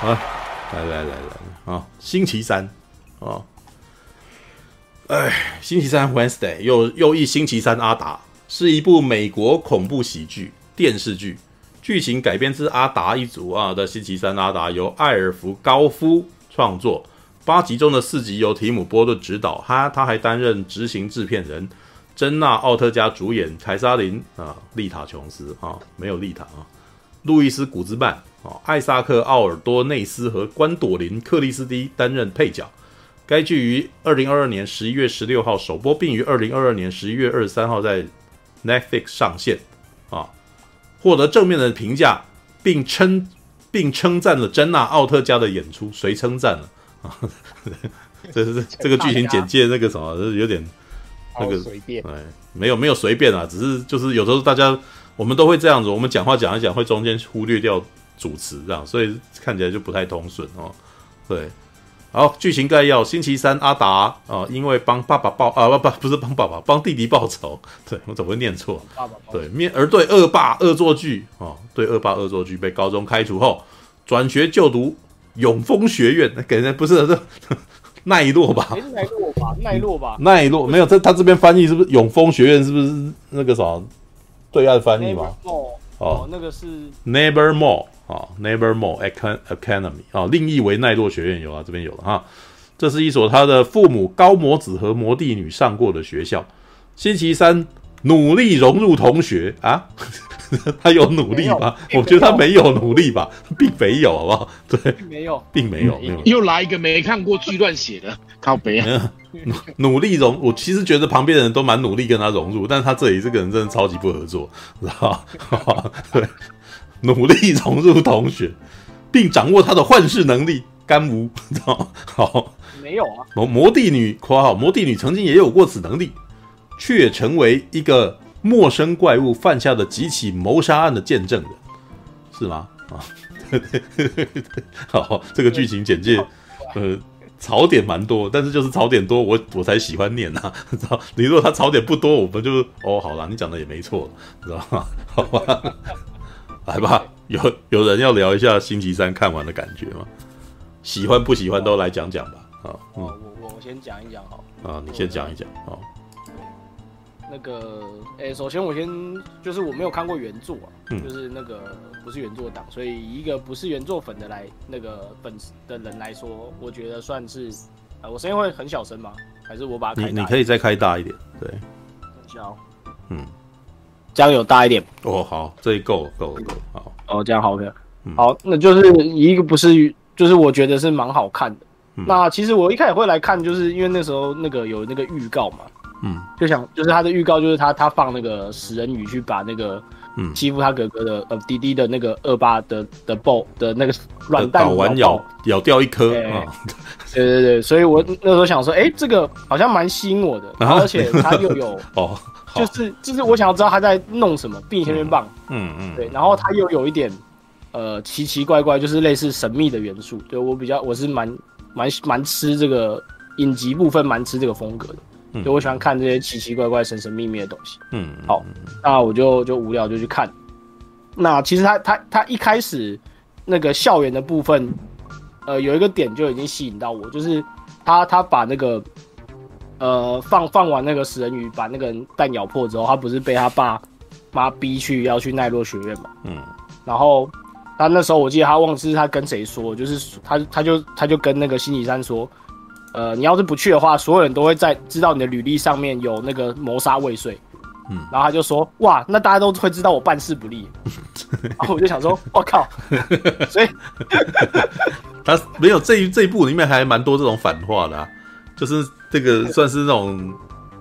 啊，来来来来啊，星期三啊，哎，星期三 Wednesday 又又一星期三阿达是一部美国恐怖喜剧电视剧，剧情改编自阿达一族啊的星期三阿达，由艾尔弗高夫创作，八集中的四集由提姆波顿执导，他他还担任执行制片人，珍娜奥特加主演，凯撒琳啊丽塔琼斯啊没有丽塔啊，路易斯古兹曼。哦，艾萨克·奥尔多内斯和关朵琳·克里斯蒂担任配角。该剧于二零二二年十一月十六号首播，并于二零二二年十一月二十三号在 Netflix 上线。啊，获得正面的评价，并称并称赞了珍娜·奥特加的演出。谁称赞了？啊，这是这个剧情简介那个什么，有点那个随便。哎，没有没有随便啊，只是就是有时候大家我们都会这样子，我们讲话讲一讲会中间忽略掉。主持这样，所以看起来就不太通顺哦。对，好，剧情概要：星期三，阿达啊、呃，因为帮爸爸报啊不不不是帮爸爸，帮弟弟报仇。对我怎么会念错？爸爸对面而对恶霸恶作剧哦，对恶霸恶作剧被高中开除后，转学就读永丰学院。给人不是 这奈落吧？奈落吧？奈落吧？奈落没有，这他这边翻译是不是永丰学院？是不是那个啥对岸翻译吗？哦，那个是 Nevermore。啊，Nevermore Academy 啊，另译为奈落学院有啊，这边有了哈。这是一所他的父母高魔子和魔帝女上过的学校。星期三努力融入同学啊，他有努力吗？我觉得他没有努力吧，并没有，好不好？对，没有，并没有，没有。又来一个没看过剧乱写的，靠北啊！努努力融，我其实觉得旁边的人都蛮努力跟他融入，但是他这里这个人真的超级不合作，知道吧？对。努力融入同学，并掌握他的幻视能力，干无知道吗？好，没有啊。魔魔帝女（括号魔帝女曾经也有过此能力，却成为一个陌生怪物犯下的几起谋杀案的见证人，是吗？啊，好，这个剧情简介，呃，槽点蛮多，但是就是槽点多，我我才喜欢念呐，知道？你如果他槽点不多，我们就哦，好了，你讲的也没错，知道吗？好吧。来吧，有有人要聊一下星期三看完的感觉吗？喜欢不喜欢都来讲讲吧。啊，嗯，我我我先讲一讲好。啊，你先讲一讲。好。那个，哎、欸，首先我先就是我没有看过原作啊，嗯、就是那个不是原作党，所以以一个不是原作粉的来那个粉丝的人来说，我觉得算是，啊，我声音会很小声吗？还是我把？你你可以再开大一点，对。小。嗯。这样有大一点哦，好，这一够够够好哦，这样好的，嗯、好，那就是一个不是，就是我觉得是蛮好看的。嗯、那其实我一开始会来看，就是因为那时候那个有那个预告嘛，嗯，就想就是他的预告就是他他放那个食人鱼去把那个嗯。欺负他哥哥的呃滴滴的那个恶霸的的 BO 的那个软蛋完咬咬掉一颗 啊，对对对，所以我那时候想说，哎、欸，这个好像蛮吸引我的，而且他又有 哦。就是就是我想要知道他在弄什么，并且棒，嗯嗯，对，然后他又有一点，呃，奇奇怪怪，就是类似神秘的元素，对我比较我是蛮蛮蛮吃这个影集部分，蛮吃这个风格的，所以我喜欢看这些奇奇怪怪、神神秘秘的东西，嗯，好，那我就就无聊就去看，那其实他他他一开始那个校园的部分，呃，有一个点就已经吸引到我，就是他他把那个。呃，放放完那个食人鱼，把那个蛋咬破之后，他不是被他爸妈逼去要去奈落学院嘛？嗯，然后他那时候我记得他忘记是他跟谁说，就是他他就他就跟那个星期三说，呃，你要是不去的话，所有人都会在知道你的履历上面有那个谋杀未遂。嗯，然后他就说，哇，那大家都会知道我办事不力。然后我就想说，我靠，所以 他没有这一这一部里面还蛮多这种反话的啊。就是这个算是那种，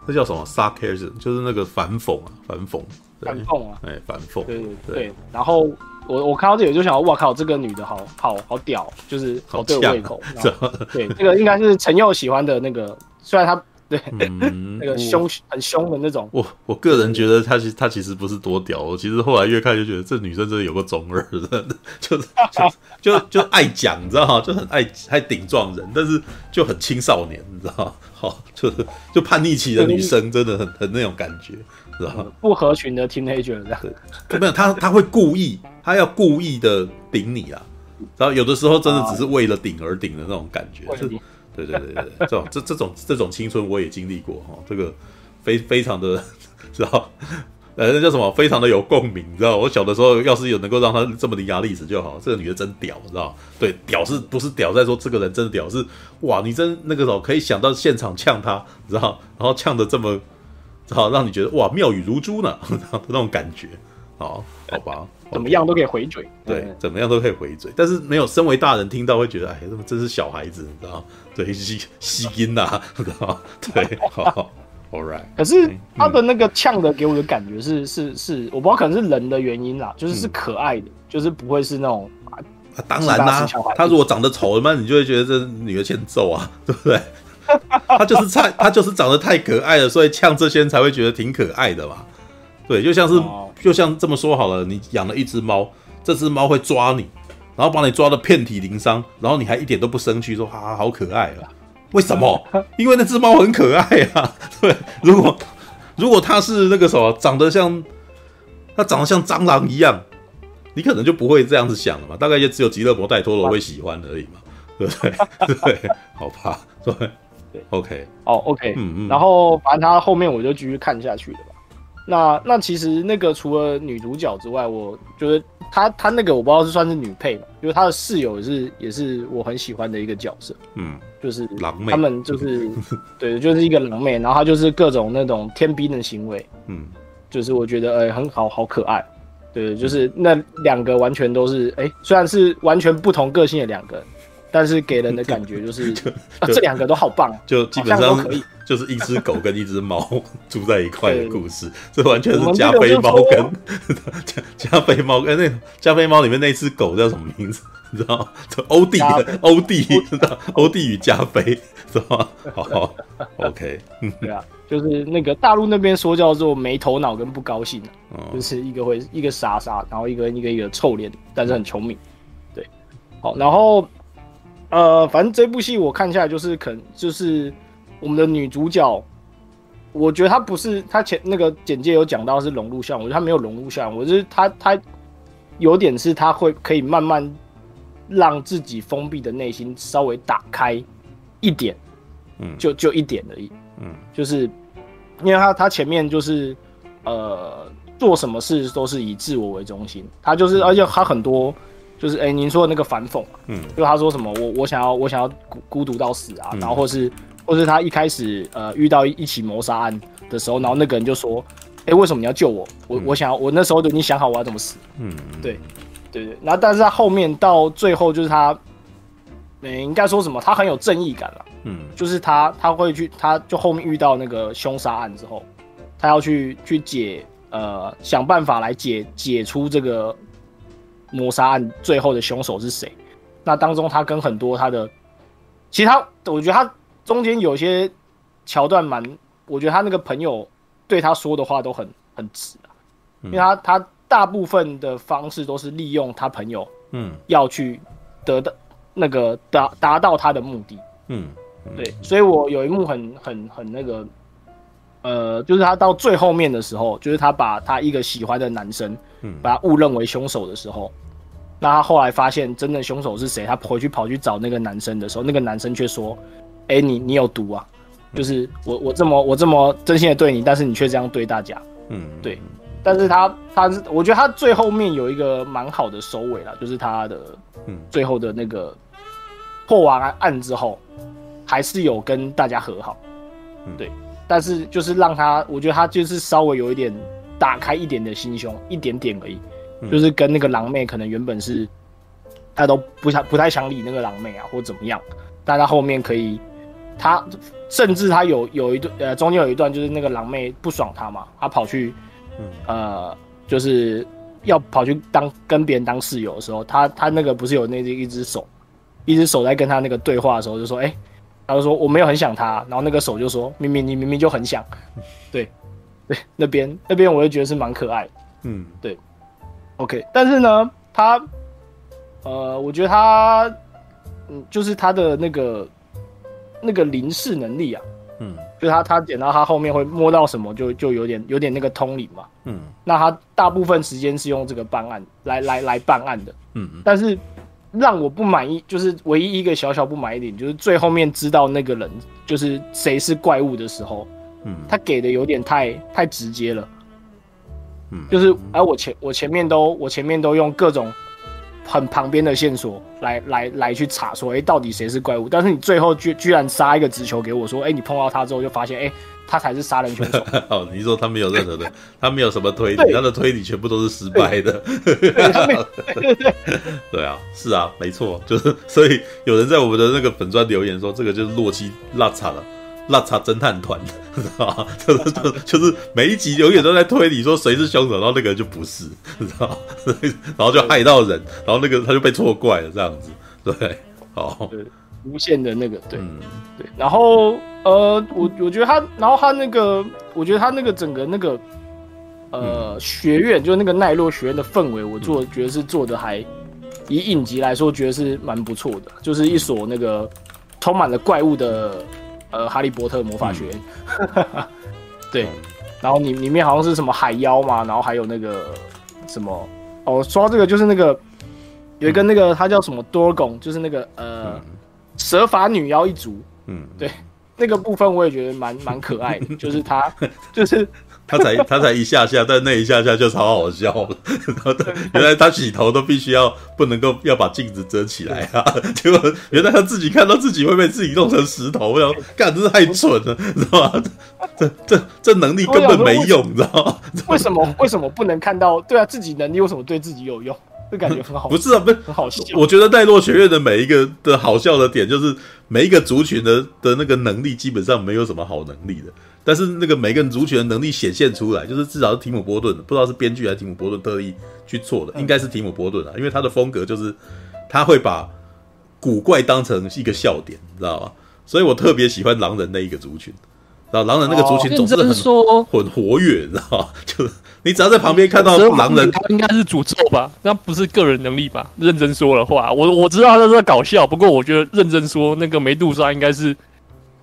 那叫什么 sarcasm，就是那个反讽啊，反讽，反讽啊，哎，反讽，对对对。对然后我我看到这里就想，哇靠，这个女的好好好屌，就是好对我胃口。对，这个应该是陈佑喜欢的那个，虽然他。对，嗯、那个凶很凶的那种。我我个人觉得他其实他其实不是多屌，我其实后来越看就觉得这女生真的有个中二的，就是就就就爱讲，你知道吗？就很爱爱顶撞人，但是就很青少年，你知道吗？好，就是就叛逆期的女生，真的很很那种感觉，知道吗？不合群的 teenager 这样。对，没有他他会故意，他要故意的顶你啊。然后有的时候真的只是为了顶而顶的那种感觉，是，对对对对对，这种这这种这种青春我也经历过哈，这个非非常的知道。呃，那叫什么？非常的有共鸣，你知道？我小的时候，要是有能够让他这么伶牙俐齿就好。这个女的真屌，你知道？对，屌是不是屌在说这个人真的屌？是哇，你真那个时候可以想到现场呛他，你知道？然后呛的这么，知道让你觉得哇，妙语如珠呢，那种感觉。好，好吧，怎么样都可以回嘴。对，怎么样都可以回嘴。但是没有身为大人听到会觉得，哎，这么真是小孩子，你知道？对，吸吸音呐，知道？对，好。All right. 可是他的那个呛的给我的感觉是是是，我不知道可能是人的原因啦，就是是可爱的，嗯、就是不会是那种。啊，当然啦，他如果长得丑，那你就会觉得这女的欠揍啊，对不对？他就是太他就是长得太可爱了，所以呛这些人才会觉得挺可爱的嘛。对，就像是就像这么说好了，你养了一只猫，这只猫会抓你，然后把你抓的遍体鳞伤，然后你还一点都不生气，说哈哈好可爱啊。为什么？因为那只猫很可爱啊。对，如果如果它是那个什么，长得像它长得像蟑螂一样，你可能就不会这样子想了嘛。大概也只有吉勒摩戴托罗会喜欢而已嘛，对不对？对，好吧，对对，OK，哦，OK，嗯嗯。然后反正他后面我就继续看下去了吧。那那其实那个除了女主角之外，我觉得她她那个我不知道是算是女配嘛，因为她的室友也是也是我很喜欢的一个角色，嗯，就是狼妹，他们就是 对，就是一个狼妹，然后她就是各种那种天兵的行为，嗯，就是我觉得哎、欸、很好好可爱，对，就是那两个完全都是哎、欸，虽然是完全不同个性的两个。但是给人的 感觉就是，这两个都好棒，就基本上可以，就是一只狗跟一只猫 住在一块的故事，这完全是加菲猫跟加加菲猫跟那加菲猫里面那只狗叫什么名字？你知道吗？欧弟欧弟知道欧弟与加菲是吗？好，OK，对啊，就是那个大陆那边说叫做没头脑跟不高兴、啊，就是一个会一个傻傻，然后一个一个一个臭脸，但是很聪明，对，好，然后。呃，反正这部戏我看下来就是，可能就是我们的女主角，我觉得她不是她前那个简介有讲到是融入校园，我觉得她没有融入校园，我觉得她她有点是她会可以慢慢让自己封闭的内心稍微打开一点，嗯，就就一点而已，嗯，就是因为她她前面就是呃做什么事都是以自我为中心，她就是而且她很多。就是哎、欸，您说的那个反讽，嗯，就他说什么我我想要我想要孤孤独到死啊，嗯、然后或是或是他一开始呃遇到一起谋杀案的时候，然后那个人就说，哎、欸，为什么你要救我？我、嗯、我想要我那时候就已经想好我要怎么死，嗯，对对对，然后但是他后面到最后就是他，嗯、欸，应该说什么？他很有正义感了，嗯，就是他他会去，他就后面遇到那个凶杀案之后，他要去去解呃想办法来解解出这个。谋杀案最后的凶手是谁？那当中他跟很多他的，其实他我觉得他中间有些桥段蛮，我觉得他那个朋友对他说的话都很很直啊，因为他他大部分的方式都是利用他朋友，嗯，要去得到那个达达到他的目的，嗯，对，所以我有一幕很很很那个，呃，就是他到最后面的时候，就是他把他一个喜欢的男生。嗯把他误认为凶手的时候，那他后来发现真正凶手是谁？他回去跑去找那个男生的时候，那个男生却说：“哎、欸，你你有毒啊！就是我我这么我这么真心的对你，但是你却这样对大家。”嗯，对。但是他他是我觉得他最后面有一个蛮好的收尾了，就是他的最后的那个破完案之后，还是有跟大家和好。对，但是就是让他，我觉得他就是稍微有一点。打开一点的心胸，一点点而已，嗯、就是跟那个狼妹可能原本是，他都不想不太想理那个狼妹啊，或怎么样，但他后面可以，他甚至他有有一段呃中间有一段就是那个狼妹不爽他嘛，他跑去，嗯、呃就是要跑去当跟别人当室友的时候，他他那个不是有那一只手，一只手在跟他那个对话的时候就说，哎、欸，他就说我没有很想他，然后那个手就说明明你明明就很想，对。对，那边那边我就觉得是蛮可爱，嗯，对，OK，但是呢，他，呃，我觉得他，嗯，就是他的那个那个灵视能力啊，嗯，就他他点到他后面会摸到什么就，就就有点有点那个通灵嘛，嗯，那他大部分时间是用这个办案来来来办案的，嗯，但是让我不满意，就是唯一一个小小不满意点，就是最后面知道那个人就是谁是怪物的时候，嗯，他给的有点太太直接了，嗯，就是而我前我前面都我前面都用各种很旁边的线索来来来去查说，哎、欸，到底谁是怪物？但是你最后居居然杀一个直球给我说，哎、欸，你碰到他之后就发现，哎、欸。他才是杀人凶手。哦，你说他没有任何的，他没有什么推理，他的推理全部都是失败的。对啊，是啊，没错，就是所以有人在我们的那个粉砖留言说，这个就是洛基拉差了，拉碴侦探团，知道吗？就是就就是每一集永远都在推理说谁是凶手，然后那个人就不是，知道吗？然后就害到人，然后那个他就被错怪了，这样子，对，好。无限的那个，对、嗯、对，然后呃，我我觉得他，然后他那个，我觉得他那个整个那个呃、嗯、学院，就是那个奈落学院的氛围，我做觉得是做的还以影集来说，觉得是蛮不错的，就是一所那个充满了怪物的呃哈利波特魔法学院，嗯、对，然后里里面好像是什么海妖嘛，然后还有那个什么哦，说到这个就是那个有一个那个他叫什么多贡，就是那个呃。嗯。蛇法女妖一族，嗯，对，那个部分我也觉得蛮蛮可爱的，就是他，就是他才他才一下下，但那一下下就超好笑了。原来他洗头都必须要不能够要把镜子遮起来啊，结果原来他自己看到自己会被自己弄成石头，我想干，真是太蠢了，知道吗？这这这能力根本没用，你知道吗？为什么为什么不能看到？对啊，自己能力为什么对自己有用？这感觉很好，不是啊，不是很好笑。我觉得奈落学院的每一个的好笑的点，就是每一个族群的的那个能力基本上没有什么好能力的，但是那个每个人族群的能力显现出来，就是至少是提姆波顿，不知道是编剧还是提姆波顿特意去做的，应该是提姆波顿啊，因为他的风格就是他会把古怪当成一个笑点，你知道吗？所以我特别喜欢狼人那一个族群，然后狼人那个族群总是很很活跃，你知道吗？就是。你只要在旁边看到狼人，他应该是诅咒吧？那不是个人能力吧？认真说的话，我我知道他在搞笑，不过我觉得认真说，那个梅杜莎应该是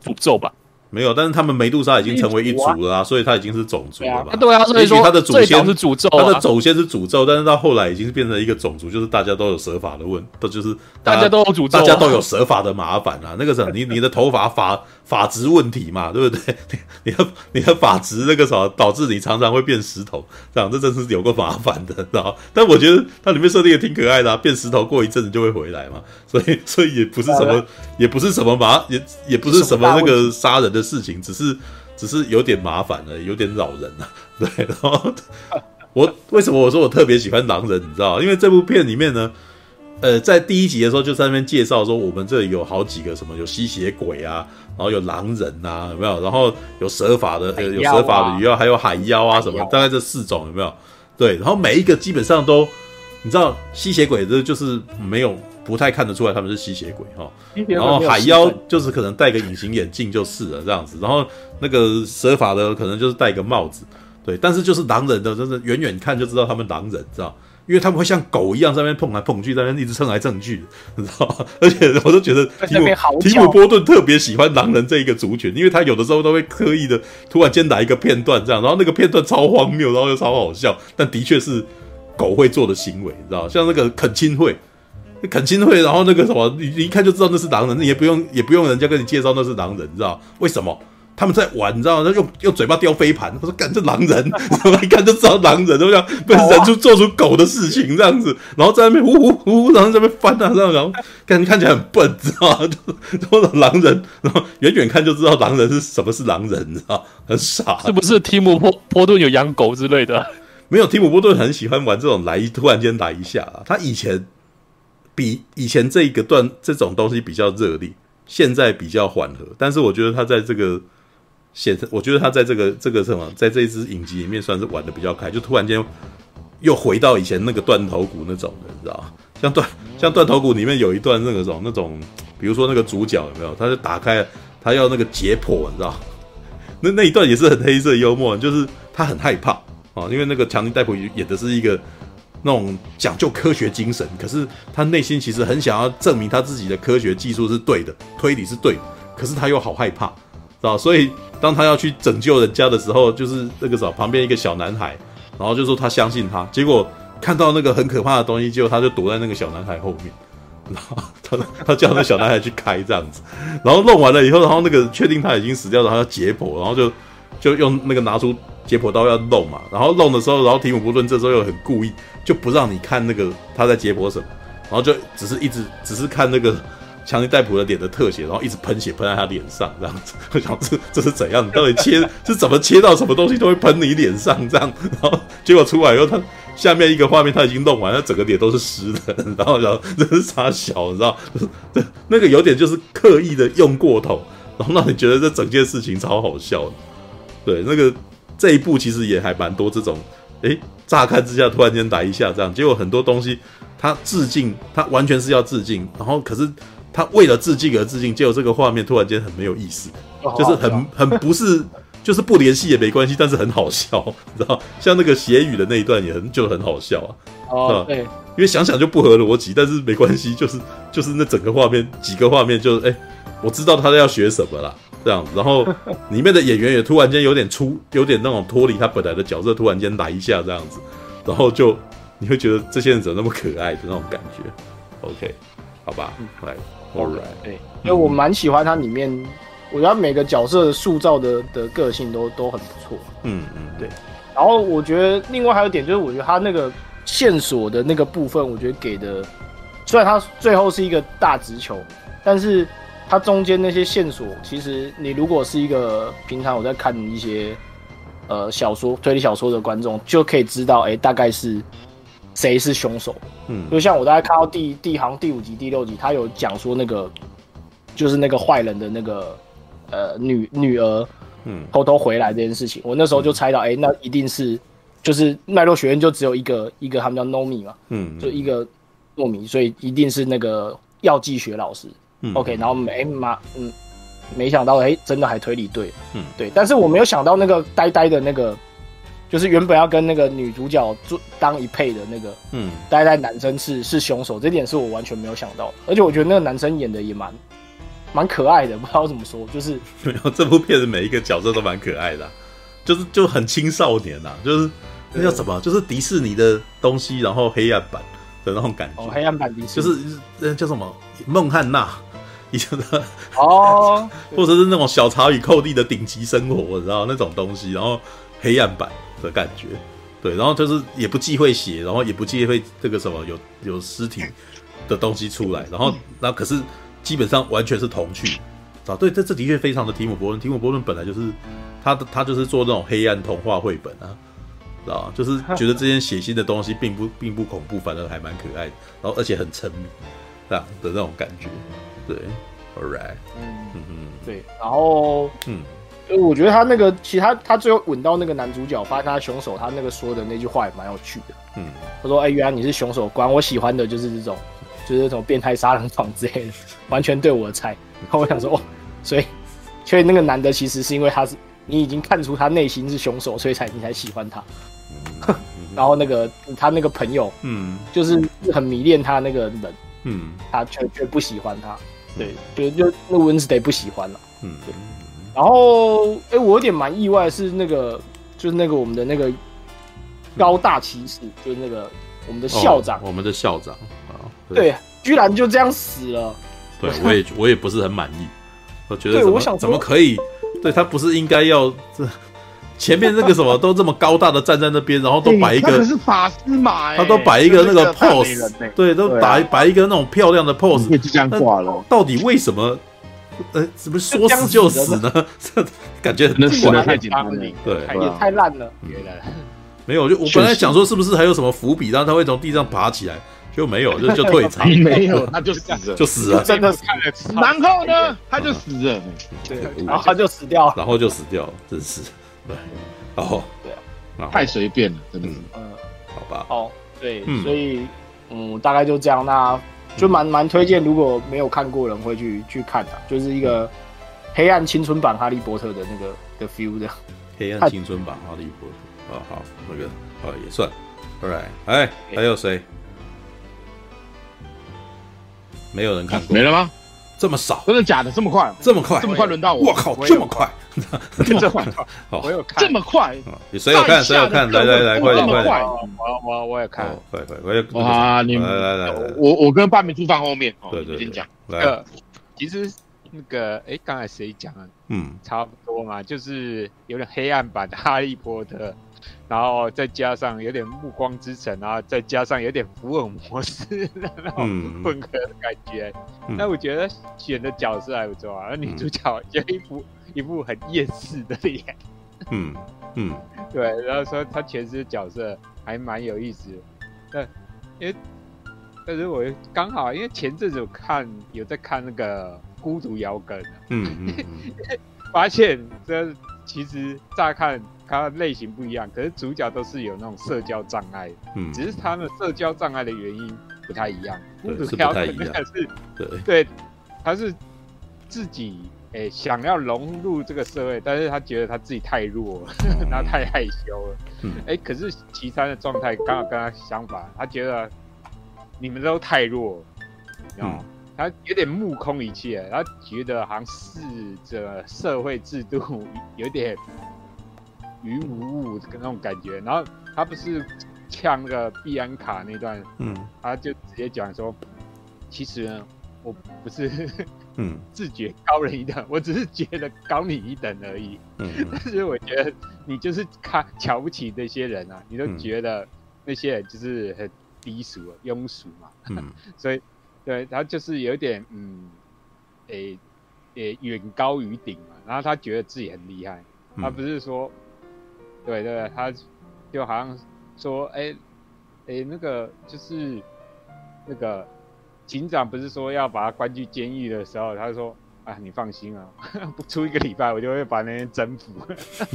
诅咒吧？没有，但是他们梅杜莎已经成为一族了啊，所以他已经是种族了吧？对啊，所以说他的祖先是诅咒，他的祖先是诅咒，但是到后来已经变成一个种族，就是大家都有蛇法的问，都就是大家都有诅咒，大家都有蛇法的麻烦啊。那个什么，你你的头发发。发质问题嘛，对不对？你你的你的法值那个什么，导致你常常会变石头，这样这真是有个麻烦的，知道？但我觉得它里面设定也挺可爱的啊，变石头过一阵子就会回来嘛，所以所以也不是什么，也不是什么麻，也也不是什么那个杀人的事情，只是只是有点麻烦了，有点扰人啊。对，然后我为什么我说我特别喜欢狼人，你知道？因为这部片里面呢。呃，在第一集的时候就在那边介绍说，我们这里有好几个什么，有吸血鬼啊，然后有狼人呐，有没有？然后有蛇法的，有蛇法的鱼妖，还有海妖啊什么，大概这四种有没有？对，然后每一个基本上都，你知道吸血鬼这就是没有不太看得出来他们是吸血鬼哈，然后海妖就是可能戴个隐形眼镜就是了这样子，然后那个蛇法的可能就是戴个帽子，对，但是就是狼人的，真是远远看就知道他们狼人，知道。因为他们会像狗一样在那边碰来碰去，在那边一直蹭来蹭去，你知道吗？而且我都觉得提姆提姆波顿特别喜欢狼人这一个族群，因为他有的时候都会刻意的突然间来一个片段这样，然后那个片段超荒谬，然后又超好笑，但的确是狗会做的行为，你知道像那个恳亲会，恳亲会，然后那个什么，你你一看就知道那是狼人，你也不用也不用人家跟你介绍那是狼人，你知道为什么？他们在玩，你知道吗？他用用嘴巴叼飞盘。我说：“干这狼人，一看就知道狼人，都像被人出做出狗的事情这样子。然后在那边呜呜呜，然后在那边翻啊，这样，然后看看起来很笨，知道吗？就说狼人，然后远远看就知道狼人是什么是狼人，你知道很傻。是不是提姆波波顿有养狗之类的？没有，提姆波顿很喜欢玩这种来突然间来一下啊。他以前比以前这一个段这种东西比较热烈，现在比较缓和。但是我觉得他在这个。现我觉得他在这个这个什么，在这一支影集里面算是玩的比较开，就突然间又回到以前那个断头谷那种的，你知道吗？像断像断头谷里面有一段那个种那种，比如说那个主角有没有？他就打开，他要那个解剖，你知道？那那一段也是很黑色幽默，就是他很害怕啊，因为那个强尼戴普演的是一个那种讲究科学精神，可是他内心其实很想要证明他自己的科学技术是对的，推理是对的，可是他又好害怕。啊，所以当他要去拯救人家的时候，就是那个时候旁边一个小男孩，然后就说他相信他，结果看到那个很可怕的东西，结果他就躲在那个小男孩后面，然后他他叫那小男孩去开这样子，然后弄完了以后，然后那个确定他已经死掉了，他要解剖，然后就就用那个拿出解剖刀要弄嘛，然后弄的时候，然后提姆·伯顿这时候又很故意就不让你看那个他在解剖什么，然后就只是一直只是看那个。强尼戴普的脸的特写，然后一直喷血喷在他脸上，这样子，我 想这这是怎样？你到底切是怎么切到什么东西都会喷你脸上这样？然后结果出来以后，他下面一个画面他已经弄完，他整个脸都是湿的，然后然后这是啥小？你知道？那个有点就是刻意的用过头，然后让你觉得这整件事情超好笑的。对，那个这一部其实也还蛮多这种，诶，乍看之下突然间来一下这样，结果很多东西他致敬，他完全是要致敬，然后可是。他为了致敬而致敬，结果这个画面突然间很没有意思，就是很很不是，就是不联系也没关系，但是很好笑，你知道？像那个血雨的那一段也很就很好笑啊，哦，对，因为想想就不合逻辑，但是没关系，就是就是那整个画面几个画面就哎、欸，我知道他要学什么啦，这样子，然后里面的演员也突然间有点出，有点那种脱离他本来的角色，突然间来一下这样子，然后就你会觉得这些人怎么那么可爱的那种感觉，OK，好吧，来。Alright，对，因为我蛮喜欢它里面，我觉得每个角色塑造的的个性都都很不错。嗯嗯，对。然后我觉得另外还有一点就是，我觉得它那个线索的那个部分，我觉得给的，虽然它最后是一个大直球，但是它中间那些线索，其实你如果是一个平常我在看一些呃小说推理小说的观众，就可以知道，哎，大概是。谁是凶手？嗯，就像我大概看到第第行第五集、第六集，他有讲说那个就是那个坏人的那个呃女女儿，嗯，偷偷回来这件事情，我那时候就猜到，哎、欸，那一定是就是麦洛学院就只有一个一个他们叫 Nomi 嘛，嗯，就一个糯米，所以一定是那个药剂学老师。嗯，OK，然后没妈，嗯，没想到，哎、欸，真的还推理对，嗯，对，但是我没有想到那个呆呆的那个。就是原本要跟那个女主角做当一配的那个，嗯，呆呆男生是是凶手，这点是我完全没有想到，而且我觉得那个男生演的也蛮蛮可爱的，不知道怎么说，就是没有这部片的每一个角色都蛮可爱的，啊，就是就很青少年呐，啊，就是那叫什么，就是迪士尼的东西，然后黑暗版的那种感觉，哦，黑暗版迪士尼。就是那叫什么？孟汉娜。以前的。哦，或者是那种小茶与寇弟的顶级生活，你知道那种东西，然后黑暗版。的感觉，对，然后就是也不忌讳血，然后也不忌讳这个什么有有尸体的东西出来，然后那可是基本上完全是童趣。啊，对，这这的确非常的提姆伯顿，提姆伯顿本来就是他的他就是做那种黑暗童话绘本啊，知道就是觉得这些血腥的东西并不并不恐怖，反而还蛮可爱的，然后而且很沉迷这样的那种感觉，对，All right，嗯嗯嗯，对，然后嗯。就我觉得他那个，其实他他最后吻到那个男主角，发现他凶手，他那个说的那句话也蛮有趣的。嗯，他说：“哎、欸，原来你是凶手，果然我喜欢的就是这种，就是这种变态杀人狂之类的，完全对我的菜。”然后我想说，哦，所以，所以那个男的其实是因为他是你已经看出他内心是凶手，所以才你才喜欢他。嗯、然后那个他那个朋友，嗯，就是很迷恋他那个人，嗯，他却却不喜欢他，对，就就那 Wednesday 不喜欢了，嗯，对。然后，哎、欸，我有点蛮意外，是那个，就是那个我们的那个高大骑士，就是那个我们的校长，哦、我们的校长啊，对，居然就这样死了。对，我也我也不是很满意，我觉得对，我想怎么可以？对他不是应该要这 前面那个什么都这么高大的站在那边，然后都摆一个是法师嘛，他都摆一个那个 pose，对，都摆摆一个那种漂亮的 pose，就这样挂了。到底为什么？呃，怎么说死就死呢？这 感觉很死的太简单了，对，也太烂了。没有，就我本来想说是不是还有什么伏笔，然后他会从地上爬起来，就没有，就就退场。没有，他就死了，就死了，真的是。然后呢，他就死了，对，然后他就死掉了，然后就死掉了，真是。对，然后对啊，太随便了，真的是。嗯，好吧。哦，对，所以嗯，大概就这样。那。就蛮蛮推荐，如果没有看过人会去去看的，就是一个黑暗青春版哈利波特的那个的 feel 的。黑暗青春版哈利波特，啊好，那个啊也算，alright，哎，还有谁？没有人看过？没了吗？这么少？真的假的？这么快？这么快？这么快轮到我？我靠，这么快？这么快？我有看，这么快？谁有看？谁有看？来来来，快点快点！我我我也看，快快快！哇，你们来来来，我我跟半明猪放后面，对对，先讲。来，其实那个，哎，刚才谁讲啊？嗯，差不多嘛，就是有点黑暗版的哈利波特。然后再加上有点暮光之城，然后再加上有点福尔摩斯的那种混合的感觉。那、嗯、我觉得选的角色还不错啊，那、嗯、女主角就一副一副很厌世的脸。嗯嗯，对。然后说她诠释角色还蛮有意思的。对，因为但是我刚好因为前阵子有看有在看那个孤独摇滚，嗯嗯，嗯 发现这其实乍看。他类型不一样，可是主角都是有那种社交障碍，嗯，只是他们社交障碍的原因不太一样。孤独摇滚那个是，对，对，他是自己诶、欸、想要融入这个社会，但是他觉得他自己太弱了，嗯、然后太害羞了。嗯，哎、欸，可是其他的状态刚好跟他相反，他觉得你们都太弱，嗯，他有点目空一切，他觉得好像是这社会制度有点。于无物跟那种感觉，然后他不是呛那个碧安卡那段，嗯，他就直接讲说，其实呢，我不是，嗯，自觉高人一等，我只是觉得高你一等而已，嗯，但是我觉得你就是看瞧不起那些人啊，你都觉得那些人就是很低俗、庸俗嘛，嗯，所以对他就是有点，嗯，诶、欸、诶，远、欸、高于顶嘛，然后他觉得自己很厉害，他不是说。对对，他就好像说，哎，哎，那个就是那个警长不是说要把他关进监狱的时候，他说，啊，你放心啊，不 出一个礼拜，我就会把那些征服。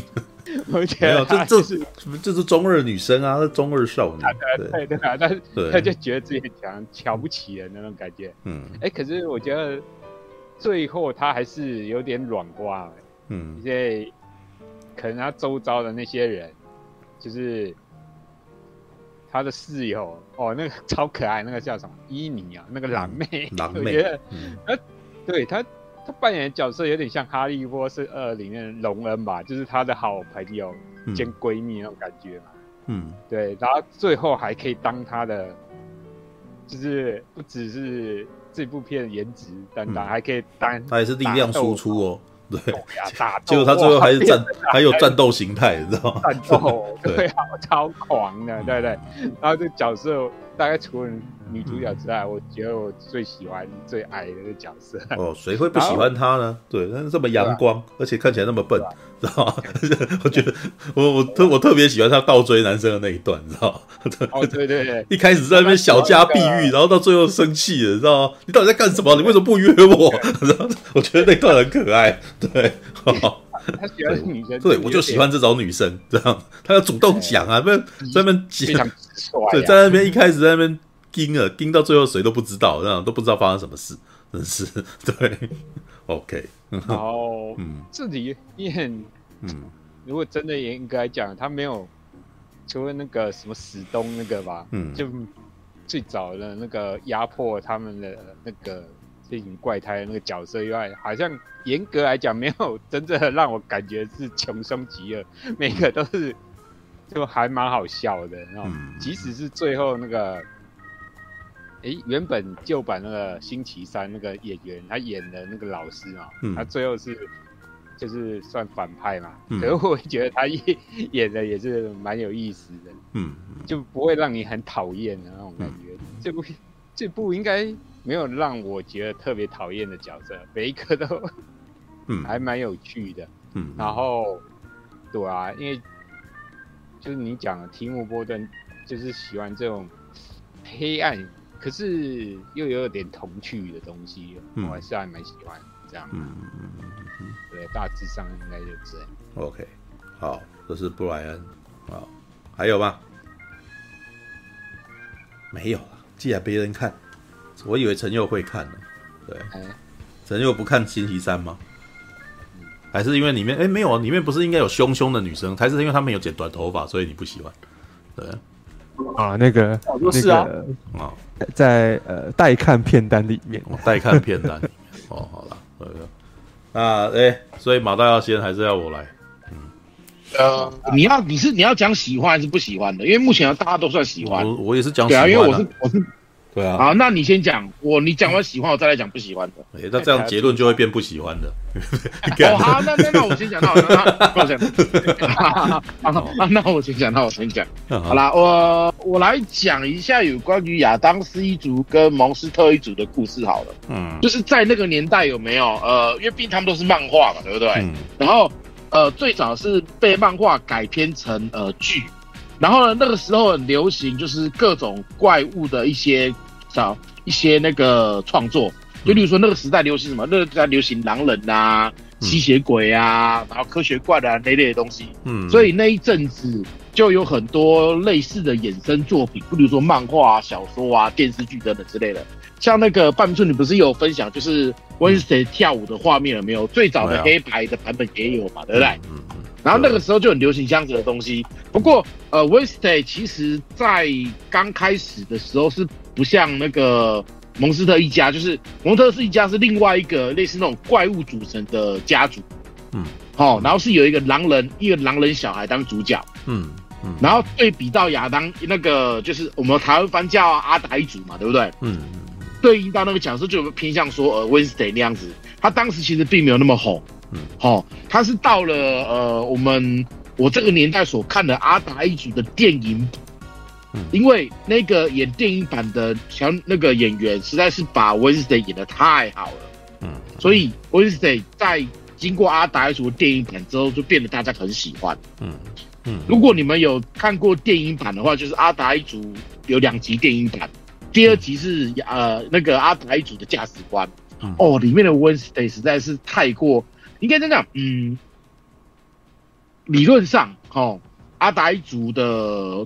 我觉得没有，这这是这是中二女生啊，是中二少女。对对对啊，但是他就觉得自己很强，瞧不起人那种感觉。嗯。哎，可是我觉得最后他还是有点软瓜。嗯。因为。可能他周遭的那些人，就是他的室友哦，那个超可爱，那个叫什么伊妮啊，那个狼妹，狼妹，我觉得，嗯、对他，他扮演的角色有点像《哈利波特二》里面的荣恩吧，就是他的好朋友兼闺蜜那种感觉嘛，嗯，对，然后最后还可以当他的，就是不只是这部片的颜值担当，还可以当他也是力量输出哦。对，结果他最后还是战，还有战斗形态，你知道吗？战斗，对啊，超狂的，对对。然后这角色大概除了女主角之外，我觉得我最喜欢、最爱的个角色。哦，谁会不喜欢他呢？对，但是这么阳光，而且看起来那么笨，知道吗？我觉得我我特我特别喜欢他倒追男生的那一段，你知道吗？哦，对对对，一开始在那边小家碧玉，然后到最后生气了，你知道吗？你到底在干什么？你为什么不约我？然后我觉得那段很可爱。对，他喜欢女生，对，我就喜欢这种女生，这样她要主动讲啊，不然在那边讲，对，在那边一开始在那边盯了，盯到最后谁都不知道，这样都不知道发生什么事，真是对。OK，然后嗯，这里面嗯，如果真的严格来讲，他没有除了那个什么史东那个吧，嗯，就最早的那个压迫他们的那个。这种怪胎的那个角色以外，好像严格来讲没有真正的让我感觉是穷凶极恶，每个都是就还蛮好笑的然后。即使是最后那个，哎，原本旧版那个星期三那个演员他演的那个老师啊，他最后是就是算反派嘛，可是我觉得他演演的也是蛮有意思的，嗯，就不会让你很讨厌的那种感觉。这部这部应该。没有让我觉得特别讨厌的角色，每一个都，嗯，还蛮有趣的，嗯，然后，对啊，因为就是你讲的提姆波顿，就是喜欢这种黑暗，可是又有点童趣的东西，嗯，我还是还蛮喜欢这样，嗯嗯嗯嗯，对，大致上应该就这样。OK，好，这是布莱恩，好，还有吗？没有了，既然别人看。我以为陈佑会看呢，对，陈佑不看星期三吗？还是因为里面哎没有啊？里面不是应该有凶凶的女生？还是因为他们有剪短头发，所以你不喜欢？对啊，那个那个啊，在呃待看片单里面，待看片单 哦，好了，那哎，所以马大要先还是要我来？嗯，呃，你要你是你要讲喜欢还是不喜欢的？因为目前大家都算喜欢。我我也是讲喜欢、啊。对啊，因为我是我是。对啊，好，那你先讲，我你讲完喜欢，我再来讲不喜欢的。哎、欸，那这样结论就会变不喜欢的。哦，好，那那那我先讲，那我先讲。那我先讲，那我先讲。好啦，我我来讲一下有关于亚当斯一族跟蒙斯特一族的故事好了。嗯，就是在那个年代有没有？呃，因为毕竟他们都是漫画嘛，对不对？嗯。然后，呃，最早是被漫画改编成呃剧。然后呢，那个时候很流行，就是各种怪物的一些找一些那个创作，就例如说那个时代流行什么，那个时代流行狼人啊、吸血鬼啊，然后科学怪的啊那类的东西。嗯，所以那一阵子就有很多类似的衍生作品，比如说漫画啊、小说啊、电视剧等等之类的。像那个半村，你不是有分享，就是 Wednesday 跳舞的画面了没有？最早的黑白的版本也有嘛，对不对？嗯嗯。然后那个时候就很流行这样子的东西。不过，呃，Wednesday 其实在刚开始的时候是不像那个蒙斯特一家，就是蒙特斯一家是另外一个类似那种怪物组成的家族。嗯，好、哦，然后是有一个狼人，一个狼人小孩当主角。嗯嗯。然后对比到亚当那个，就是我们台湾翻叫阿达一族嘛，对不对？嗯嗯。对应到那个角色，就有偏向说，呃，Wednesday 那样子，他当时其实并没有那么红。嗯，好、哦，他是到了呃，我们我这个年代所看的阿达一族的电影，嗯，因为那个演电影版的小那个演员实在是把 Wednesday 演得太好了，嗯，所以 Wednesday 在经过阿达一族的电影版之后，就变得大家很喜欢，嗯。嗯。如果你们有看过电影版的话，就是阿达一族有两集电影版，第二集是呃那个阿达一族的价值观，嗯、哦，里面的 Wednesday 实在是太过。应该这样讲，嗯，理论上，哦，阿达一族的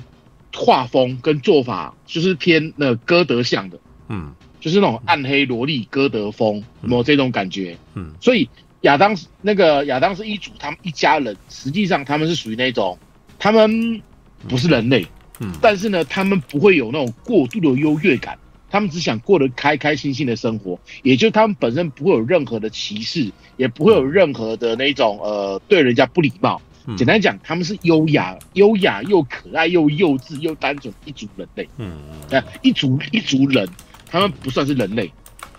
画风跟做法就是偏那歌德向的，嗯，就是那种暗黑萝莉歌德风，有没有这种感觉？嗯，所以亚当那个亚当是一族他们一家人，实际上他们是属于那种，他们不是人类，嗯，但是呢，他们不会有那种过度的优越感。他们只想过得开开心心的生活，也就他们本身不会有任何的歧视，也不会有任何的那种呃对人家不礼貌。嗯、简单讲，他们是优雅、优雅又可爱又幼稚又单纯一族人类。嗯嗯，一族一族人，他们不算是人类。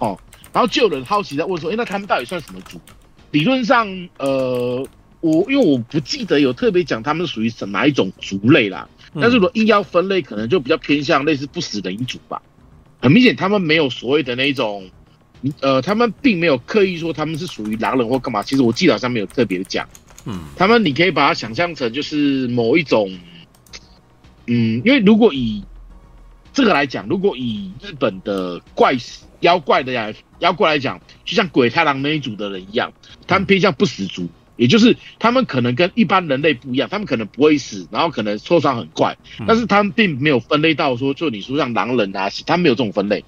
哦，然后就有人好奇在问说，哎，那他们到底算什么族？理论上，呃，我因为我不记得有特别讲他们属于什哪一种族类啦。但是如果硬要分类，可能就比较偏向类似不死人一族吧。很明显，他们没有所谓的那种，呃，他们并没有刻意说他们是属于狼人或干嘛。其实我记得好像没有特别的讲，嗯，他们你可以把它想象成就是某一种，嗯，因为如果以这个来讲，如果以日本的怪妖怪的呀妖怪来讲，就像鬼太郎那一组的人一样，他们偏向不死族。也就是他们可能跟一般人类不一样，他们可能不会死，然后可能受伤很快，但是他们并没有分类到说，就你说像狼人啊，他们没有这种分类，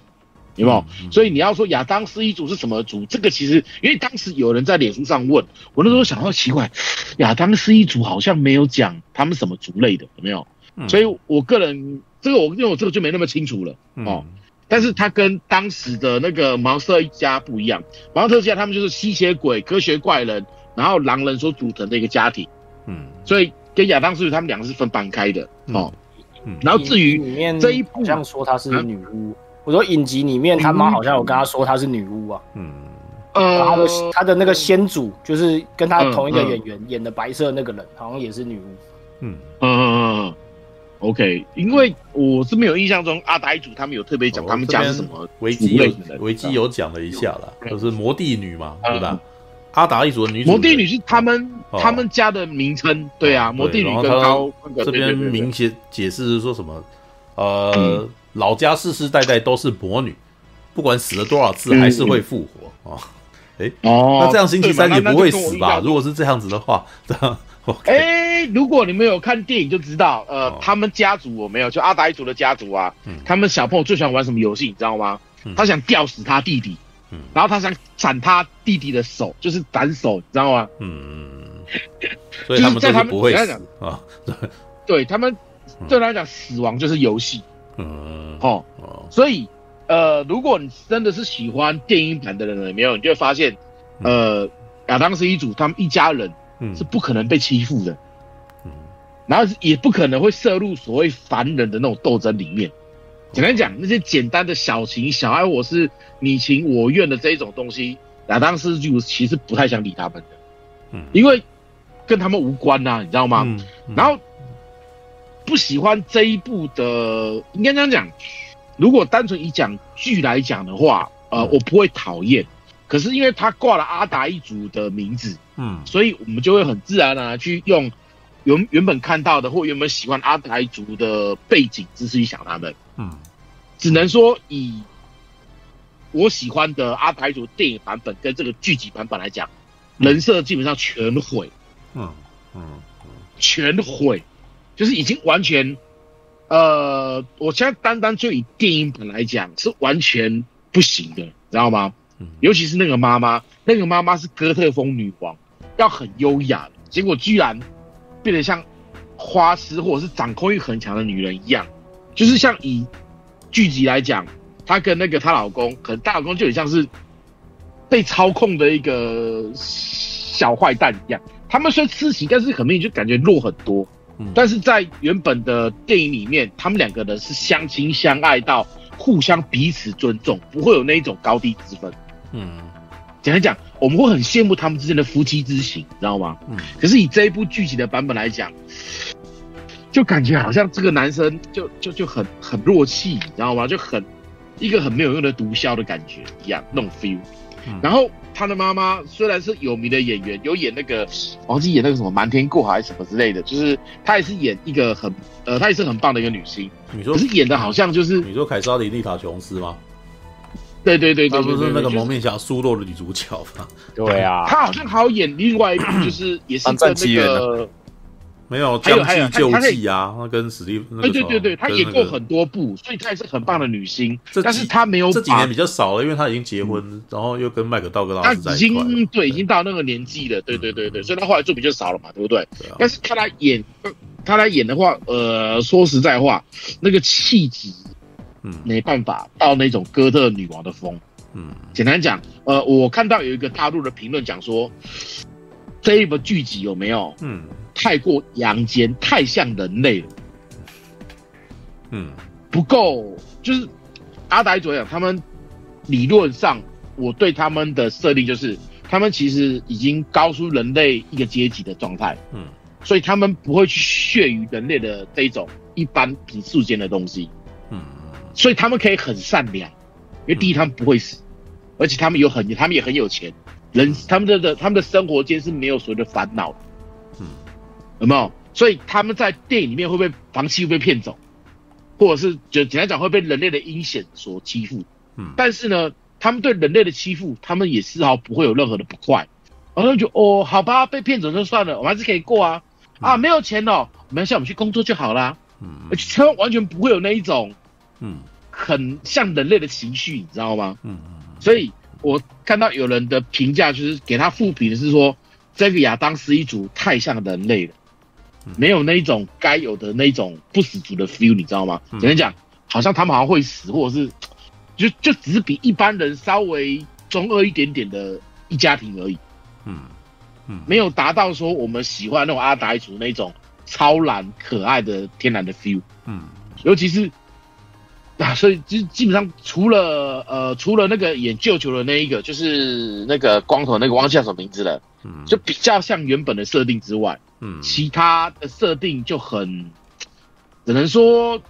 有没有？所以你要说亚当斯一族是什么族？这个其实因为当时有人在脸书上问我，那时候想到奇怪，亚当斯一族好像没有讲他们什么族类的，有没有？所以我个人这个我因为我这个就没那么清楚了哦。但是他跟当时的那个毛瑟一家不一样，毛瑟一家他们就是吸血鬼、科学怪人。然后狼人所组成的一个家庭，嗯，所以跟亚当斯他们两个是分班开的。哦。嗯，然后至于里面这一部，这样说她是女巫，我说影集里面他妈好像有跟他说她是女巫啊，嗯，呃，他的他的那个先祖就是跟他同一个演员演的白色那个人，好像也是女巫，嗯。嗯嗯嗯，OK，因为我是没有印象中阿达一族他们有特别讲他们家是什么维基有维基有讲了一下了，就是魔帝女嘛，对吧？阿达一族的女主，魔帝女是他们他们家的名称，对啊，魔帝女跟高这边明显解释是说什么？呃，老家世世代代都是魔女，不管死了多少次还是会复活啊！哎哦，那这样星期三也不会死吧？如果是这样子的话，这样哎，如果你们有看电影就知道，呃，他们家族我没有，就阿达一族的家族啊，他们小朋友最喜欢玩什么游戏，你知道吗？他想吊死他弟弟。嗯，然后他想斩他弟弟的手，就是斩手，你知道吗？嗯，所以他们在他们不会死啊。对他们对他来讲，死亡就是游戏。嗯，哦，所以呃，如果你真的是喜欢电影版的人，有没有？你就会发现，呃，亚当斯一族他们一家人是不可能被欺负的，嗯，然后也不可能会涉入所谓凡人的那种斗争里面。简单讲，那些简单的小情小爱，或是你情我愿的这一种东西，亚当斯就其实不太想理他们的，嗯，因为跟他们无关呐、啊，你知道吗？嗯嗯、然后不喜欢这一部的，应该这样讲，如果单纯以讲剧来讲的话，呃，我不会讨厌，可是因为他挂了阿达一族的名字，嗯，所以我们就会很自然的去用原原本看到的或原本喜欢阿台族的背景知识去想他们。嗯，只能说以我喜欢的阿台族电影版本跟这个剧集版本来讲，人设基本上全毁。嗯嗯，全毁，就是已经完全，呃，我现在单单就以电影本来讲是完全不行的，知道吗？尤其是那个妈妈，那个妈妈是哥特风女王，要很优雅的，结果居然变得像花痴或者是掌控欲很强的女人一样。就是像以剧集来讲，她跟那个她老公，可能她老公就很像是被操控的一个小坏蛋一样。他们虽然痴情，但是很明显就感觉弱很多。嗯，但是在原本的电影里面，他们两个人是相亲相爱到互相彼此尊重，不会有那一种高低之分。嗯，简单讲，我们会很羡慕他们之间的夫妻之情，你知道吗？嗯，可是以这一部剧集的版本来讲。就感觉好像这个男生就就就很很弱气，你知道吗？就很一个很没有用的毒枭的感觉一样那种 feel。嗯、然后他的妈妈虽然是有名的演员，有演那个忘记演那个什么瞒天过海什么之类的，就是她也是演一个很呃，她也是很棒的一个女星。你说可是演的好像就是你说凯莎琳·丽塔·琼斯吗？对对对对，他不是那个蒙面侠苏洛的女主角吗？对啊，她好像还有演另外一部，就是也是跟那个。没有，将计就计啊！她跟史蒂夫，对对对对，她演过很多部，所以她也是很棒的女星。但是她没有这几年比较少了，因为她已经结婚，然后又跟麦克道格拉斯在一块。已经对，已经到那个年纪了。对对对对，所以她后来做比较少了嘛，对不对？但是她来演，她来演的话，呃，说实在话，那个气质，嗯，没办法到那种哥特女王的风。嗯，简单讲，呃，我看到有一个大陆的评论讲说，这一部剧集有没有？嗯。太过阳间，太像人类了。嗯，不够，就是阿达一族讲，他们理论上，我对他们的设定就是，他们其实已经高出人类一个阶级的状态。嗯，所以他们不会去屑于人类的这种一般品世间的东西。嗯，所以他们可以很善良，因为第一他们不会死，而且他们有很，他们也很有钱，人他们的的他们的生活间是没有所谓的烦恼。嗯有没有？所以他们在电影里面会被房契会被骗走，或者是就简单讲会被人类的阴险所欺负。嗯，但是呢，他们对人类的欺负，他们也丝毫不会有任何的不快。然后就哦，好吧，被骗走就算了，我们还是可以过啊。嗯、啊，没有钱哦，没关系，我们去工作就好啦。嗯，而且他们完全不会有那一种，嗯，很像人类的情绪，你知道吗？嗯嗯。所以我看到有人的评价就是给他负评的是说，这个亚当斯一族太像人类了。没有那一种该有的那一种不死族的 feel，你知道吗？简单讲，好像他们好像会死，或者是就就只是比一般人稍微中二一点点的一家庭而已。嗯嗯，没有达到说我们喜欢那种阿达一族那种超然可爱的天然的 feel。嗯，尤其是啊，所以基基本上除了呃除了那个演舅舅的那一个，就是那个光头那个忘记叫什么名字了，嗯，就比较像原本的设定之外。嗯，其他的设定就很，只能说，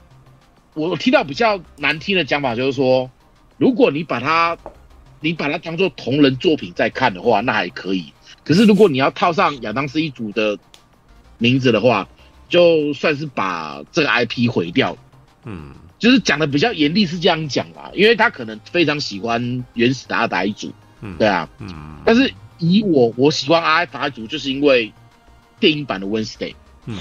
我听到比较难听的讲法就是说，如果你把它，你把它当做同人作品在看的话，那还可以。可是如果你要套上亚当斯一族的名字的话，就算是把这个 IP 毁掉。嗯，就是讲的比较严厉是这样讲啦，因为他可能非常喜欢原始的阿达一族。嗯，对啊。嗯，但是以我我喜欢阿达一族，就是因为。电影版的 Wednesday，嗯，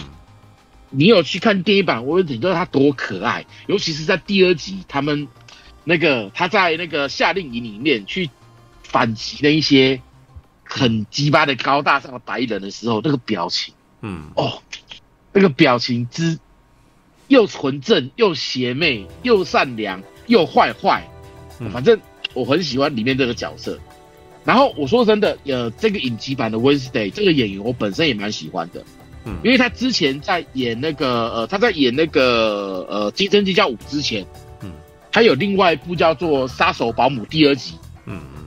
你有去看电影版 Wednesday，你知道他多可爱，尤其是在第二集，他们那个他在那个夏令营里面去反击那一些很鸡巴的高大上的白人的时候，那个表情，嗯，哦，那个表情之又纯正又邪魅又善良又坏坏，嗯，反正我很喜欢里面这个角色。然后我说真的，呃，这个影集版的 Wednesday 这个演员我本身也蛮喜欢的，嗯，因为他之前在演那个呃，他在演那个呃《惊声尖叫五》之前，嗯，他有另外一部叫做《杀手保姆》第二集，嗯嗯，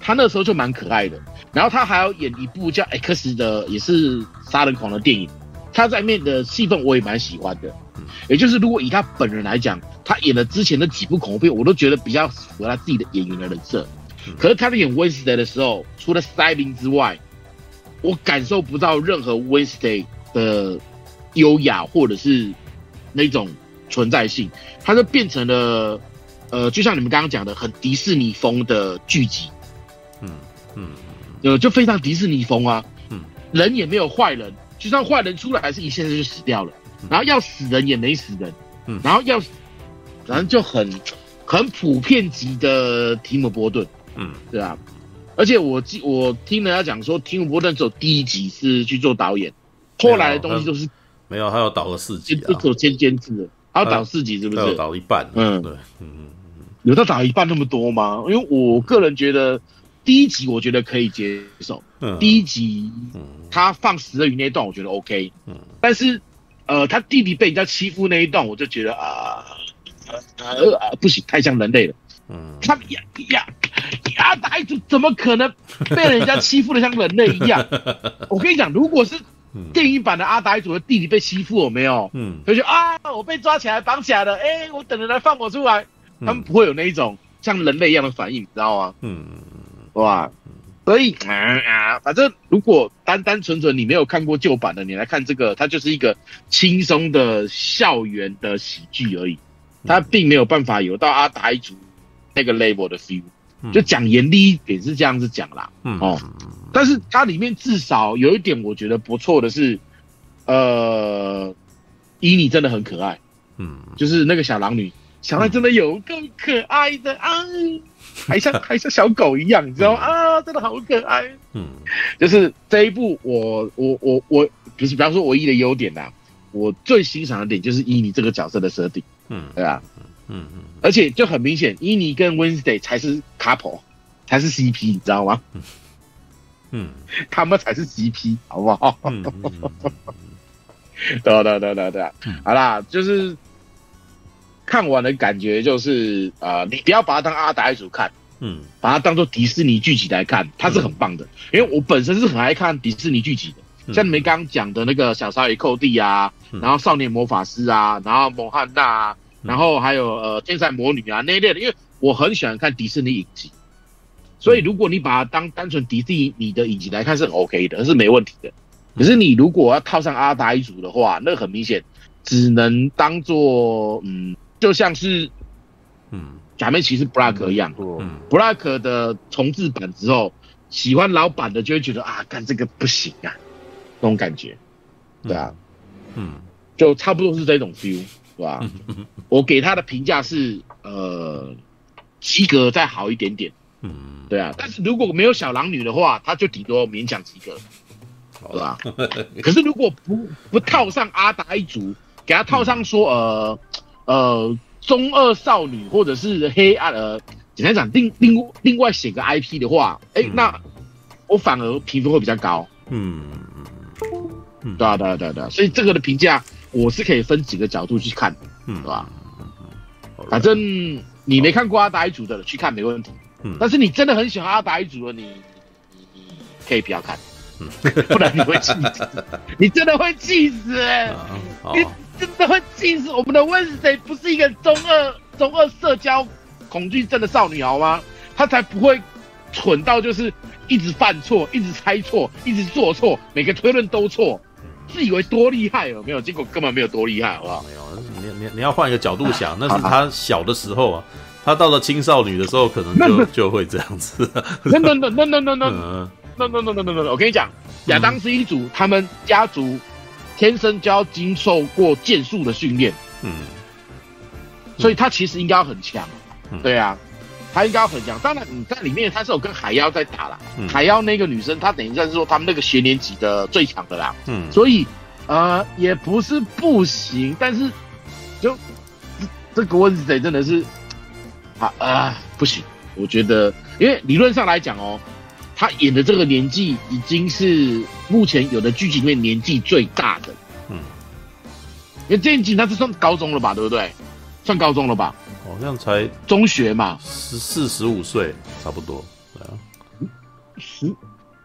他那时候就蛮可爱的。然后他还要演一部叫《X》的，也是杀人狂的电影，他在面的戏份我也蛮喜欢的，嗯，也就是如果以他本人来讲，他演的之前的几部恐怖片，我都觉得比较符合他自己的演员的人设。可是他在演 Wednesday 的时候，除了 styling 之外，我感受不到任何 Wednesday 的优雅或者是那种存在性，他就变成了呃，就像你们刚刚讲的，很迪士尼风的剧集，嗯嗯，呃，就非常迪士尼风啊，嗯，人也没有坏人，就算坏人出来，还是一下子就死掉了，然后要死人也没死人，嗯，然后要，反正就很很普遍级的提姆波顿。嗯，对啊，而且我记我听人家讲说，提姆波顿只有第一集是去做导演，后来的东西都是没有，他要导了四集，就做监监制的，他要导四集是不是？有导一半，嗯，对，嗯有他导一半那么多吗？因为我个人觉得第一集我觉得可以接受，嗯，第一集他放食人鱼那段我觉得 OK，嗯，但是呃，他弟弟被人家欺负那一段我就觉得啊，呃啊不行，太像人类了。嗯，他呀呀，阿达一族怎么可能被人家欺负的像人类一样？我跟你讲，如果是电影版的阿达一族的弟弟被欺负，有没有？嗯，他就啊，我被抓起来绑起来了，哎、欸，我等着来放我出来，他们不会有那一种像人类一样的反应，你知道吗？嗯，哇，所以啊啊，反正如果单单纯纯你没有看过旧版的，你来看这个，它就是一个轻松的校园的喜剧而已，它并没有办法有到阿达一族。那个 label 的 feel，就讲严厉一点是这样子讲啦，嗯。哦，但是它里面至少有一点我觉得不错的是，呃，伊妮真的很可爱，嗯，就是那个小狼女，小狼真的有够可爱的啊，还像 还像小狗一样，你知道吗？啊，真的好可爱，嗯，就是这一部我我我我不是比方说唯一的优点呐，我最欣赏的点就是伊妮这个角色的设定，嗯，对吧？嗯嗯，而且就很明显，伊妮跟 Wednesday 才是 couple，才是 CP，你知道吗？嗯，他们才是 CP，好不好？嗯嗯嗯、对对对对对，好啦，就是看完的感觉就是，呃，你不要把它当阿达一族看，嗯，把它当做迪士尼剧集来看，它是很棒的。因为我本身是很爱看迪士尼剧集的，像你们刚刚讲的那个小鲨鱼寇弟啊，然后少年魔法师啊，然后蒙汉娜啊。然后还有呃，天才魔女啊那一类的，因为我很喜欢看迪士尼影集，所以如果你把它当单纯迪士尼的影集来看是很 OK 的，是没问题的。可是你如果要套上阿达一族的话，那很明显只能当做嗯，就像是嗯，假面骑士 Black 一样，嗯，Black 的重置版之后，喜欢老版的就会觉得啊，干这个不行啊，那种感觉，对啊，嗯，就差不多是这种 feel。是吧？我给他的评价是呃及格再好一点点，嗯，对啊。但是如果没有小狼女的话，他就顶多勉强及格，对吧？可是如果不不套上阿达一族，给他套上说呃呃中二少女或者是黑暗呃，简单讲另另另外写个 IP 的话，哎、欸，那我反而评分会比较高，嗯嗯，对啊对啊对啊对啊，所以这个的评价。我是可以分几个角度去看的，嗯，对吧？反正你没看过阿达一族的，去看没问题。嗯，但是你真的很喜欢阿达一族的，你你你可以不要看，嗯，不然你会气死，你真的会气死，你真的会气死。我们的 Wednesday 不是一个中二中二社交恐惧症的少女好吗？她才不会蠢到就是一直犯错，一直猜错，一直做错，每个推论都错。自以为多厉害有没有？结果根本没有多厉害，好不好？没有，你你你要换一个角度想，那是她小的时候啊，她到了青少女的时候，可能就就会这样子。No no no no no no no no no no no no！我跟你讲，亚当斯一族他们家族天生就要经受过剑术的训练，嗯，所以他其实应该要很强，对啊。他应该要很强，当然你在里面他是有跟海妖在打啦。嗯、海妖那个女生，她等于算是说他们那个学年级的最强的啦。嗯，所以呃也不是不行，但是就这个问题真的是啊啊不行，我觉得，因为理论上来讲哦，他演的这个年纪已经是目前有的剧情里面年纪最大的。嗯，因为电竞他是算高中了吧，对不对？算高中了吧？好像才中学嘛，十四十五岁差不多。对啊，十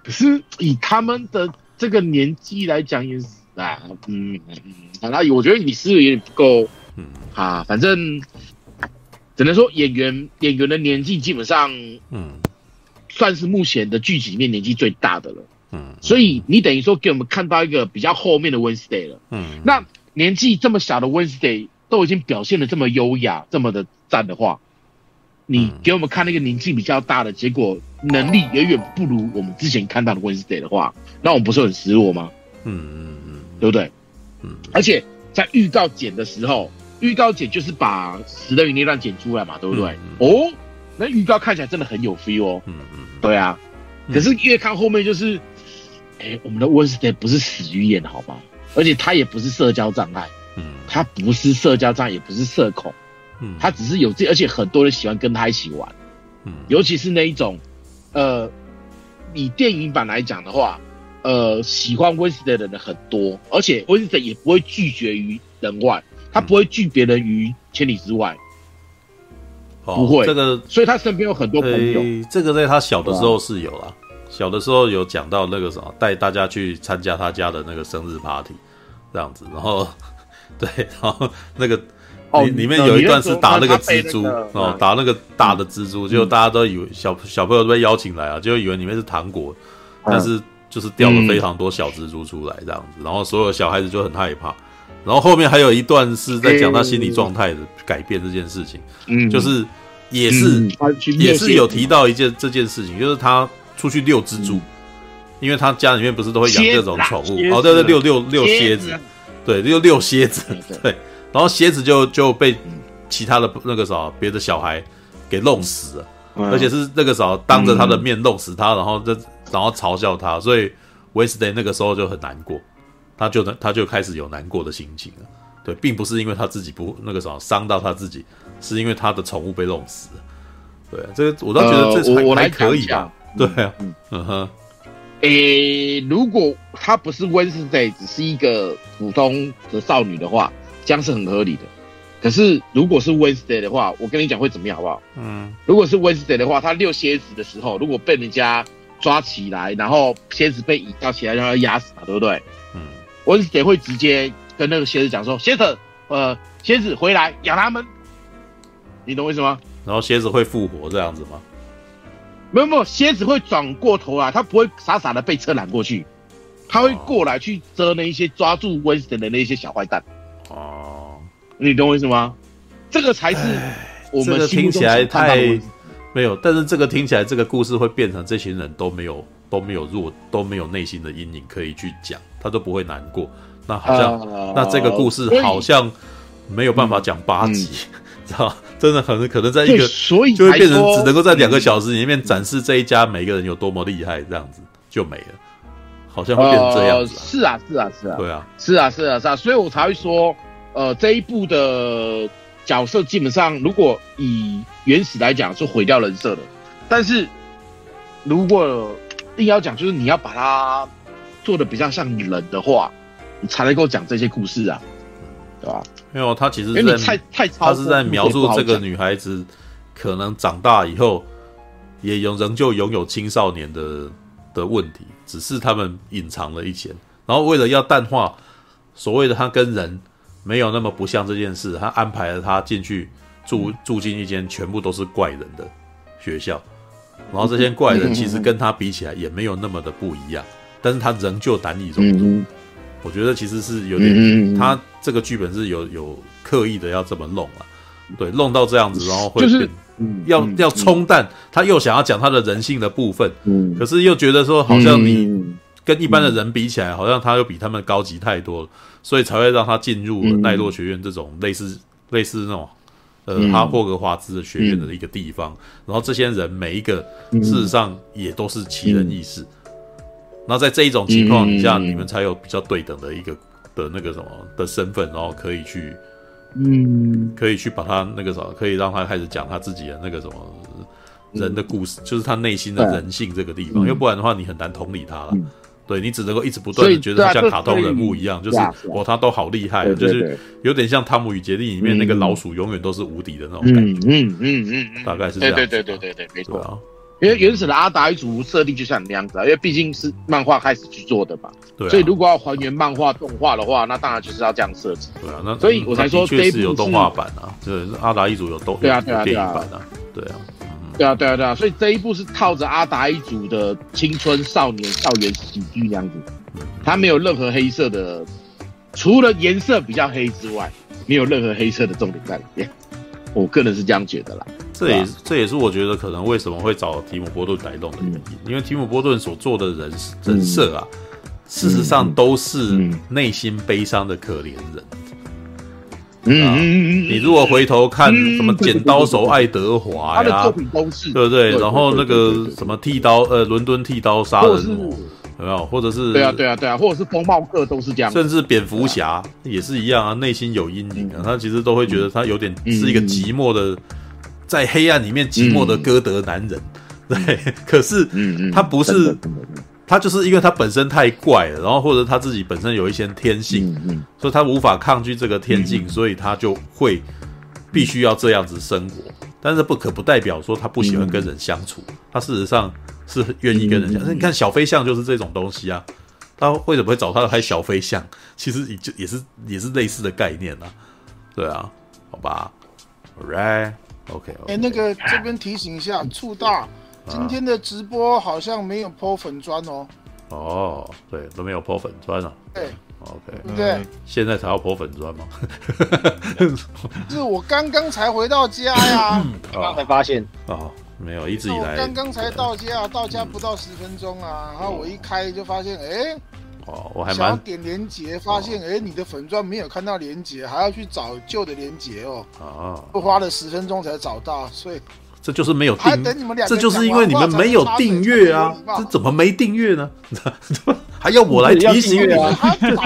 可是以他们的这个年纪来讲也是啊，嗯嗯，那我觉得你思维有点不够。嗯啊，反正只能说演员演员的年纪基本上，嗯，算是目前的剧集里面年纪最大的了。嗯，所以你等于说给我们看到一个比较后面的 Wednesday 了。嗯，那年纪这么小的 Wednesday 都已经表现的这么优雅，这么的赞的话，你给我们看那个年纪比较大的，结果能力远远不如我们之前看到的 Wednesday 的话，那我们不是很失落吗？嗯嗯嗯，对不对？嗯，而且在预告剪的时候。预告剪就是把死的那段剪出来嘛，对不对？哦，那预告看起来真的很有 feel 哦。嗯嗯，对啊。可是越看后面就是，哎、欸，我们的 Wednesday 不是死鱼眼好吗？而且他也不是社交障碍，嗯，他不是社交障碍，也不是社恐，嗯，他只是有这，而且很多人喜欢跟他一起玩，嗯，尤其是那一种，呃，以电影版来讲的话，呃，喜欢 Wednesday 的人很多，而且 Wednesday 也不会拒绝于人外。他不会拒别人于千里之外，哦、不会。这个，所以他身边有很多朋友。这个在他小的时候是有啦，啊、小的时候有讲到那个什么，带大家去参加他家的那个生日 party，这样子，然后对，然后那个里、哦、里面有一段是打那个蜘蛛哦，那个、哦，打那个大的蜘蛛，就、嗯、大家都以为小小朋友都被邀请来啊，就以为里面是糖果，嗯、但是就是掉了非常多小蜘蛛出来这样子，然后所有小孩子就很害怕。然后后面还有一段是在讲他心理状态的改变这件事情，嗯，就是也是、嗯、也是有提到一件这件事情，就是他出去遛蜘蛛，嗯、因为他家里面不是都会养这种宠物，哦，对对，遛遛遛蝎子，对，遛遛蝎子，对，然后蝎子就就被其他的那个啥别的小孩给弄死了，嗯、而且是那个啥当着他的面弄死他，然后这然后嘲笑他，所以 Wednesday 那个时候就很难过。他就他就开始有难过的心情了，对，并不是因为他自己不那个什么伤到他自己，是因为他的宠物被弄死了。对，这个我倒觉得这还，呃、还可以啊。对啊，嗯嗯哼。诶、欸，如果他不是 Wednesday，只是一个普通的少女的话，这样是很合理的。可是如果是 Wednesday 的话，我跟你讲会怎么样，好不好？嗯。如果是 Wednesday 的话，他遛蝎子的时候，如果被人家抓起来，然后蝎子被引到起来让他压死嘛，对不对？我也会直接跟那个蝎子讲说：“蝎子，呃，蝎子回来养他们。”你懂为什么？然后蝎子会复活这样子吗？没有没有，蝎子会转过头来，它不会傻傻的被车拦过去，它会过来去遮那一些抓住温森的那些小坏蛋。哦，你懂我意思吗？这个才是我们听起来太没有，但是这个听起来这个故事会变成这群人都没有都没有弱都没有内心的阴影可以去讲。他都不会难过，那好像、呃、那这个故事好像没有办法讲八集，嗯、知道真的可能可能在一个，所以就会变成只能够在两个小时里面展示这一家每个人有多么厉害，这样子就没了，好像会变成这样子、啊呃。是啊，是啊，是啊，对啊，是啊，是啊，是啊，所以我才会说，呃，这一部的角色基本上如果以原始来讲是毁掉人设的，但是如果硬要讲，就是你要把它。做的比较像人的话，你才能够讲这些故事啊，对吧？没有，他其实因为太太他是在描述这个女孩子可能长大以后也有仍旧拥有青少年的的问题，只是他们隐藏了一些，然后为了要淡化所谓的他跟人没有那么不像这件事，他安排了他进去住住进一间全部都是怪人的学校，然后这些怪人其实跟他比起来也没有那么的不一样。但是他仍旧难以融入，嗯、我觉得其实是有点，嗯、他这个剧本是有有刻意的要这么弄啊，对，弄到这样子，然后会变，要、嗯、要冲淡，他又想要讲他的人性的部分，嗯、可是又觉得说好像你跟一般的人比起来，好像他又比他们高级太多了，所以才会让他进入了奈落学院这种类似类似那种呃哈霍格华兹的学院的一个地方，然后这些人每一个事实上也都是奇人异士。那在这一种情况底下，嗯、你们才有比较对等的一个的那个什么的身份，然后可以去，嗯，可以去把他那个什么，可以让他开始讲他自己的那个什么人的故事，就是他内心的人性这个地方，因为不然的话，你很难同理他了。对，你只能够一直不断的觉得他像卡通人物一样，就是哦，他都好厉害，就是有点像《汤姆与杰利》里面那个老鼠，永远都是无敌的那种感觉。嗯嗯嗯，大概是这样。对对对对对对，没错。啊。因为原始的阿达一族设定就像那样子啊，因为毕竟是漫画开始去做的嘛。对。所以如果要还原漫画动画的话，那当然就是要这样设置。对啊，那所以我才说确实有动画版啊，就是阿达一族有动对啊对啊电影版啊，对啊。对啊，对啊，对啊，所以这一部是套着阿达一族的青春少年校园喜剧这样子，它没有任何黑色的，除了颜色比较黑之外，没有任何黑色的重点在里面。我个人是这样觉得啦。这也这也是我觉得可能为什么会找提姆波顿来弄的原因，因为提姆波顿所做的人人设啊，事实上都是内心悲伤的可怜人。嗯，你如果回头看什么剪刀手爱德华呀，都是对不对？然后那个什么剃刀呃，伦敦剃刀杀人魔有没有？或者是对啊对啊对啊，或者是风暴客都是这样，甚至蝙蝠侠也是一样啊，内心有阴影啊，他其实都会觉得他有点是一个寂寞的，在黑暗里面寂寞的歌德男人，对，可是他不是。他就是因为他本身太怪了，然后或者他自己本身有一些天性，嗯嗯、所以他无法抗拒这个天性，嗯、所以他就会必须要这样子生活。但是不可不代表说他不喜欢跟人相处，嗯、他事实上是愿意跟人相处。嗯、你看小飞象就是这种东西啊，他为什么会找他拍小飞象？其实也就也是也是类似的概念啊。对啊，好吧，All right，OK，哎，那个这边提醒一下，醋大。今天的直播好像没有 po 粉砖哦。哦，对，都没有 po 粉砖啊。对，OK，对，现在才要 po 粉砖吗？是我刚刚才回到家呀，刚刚才发现。哦，没有，一直以来。刚刚才到家，到家不到十分钟啊，然后我一开就发现，哎，哦，我还蛮想要点连接，发现，哎，你的粉钻没有看到连接，还要去找旧的连接哦。啊，我花了十分钟才找到，所以。这就是没有订，这就是因为你们没有订阅啊！这怎么没订阅呢？还要我来 提醒你们？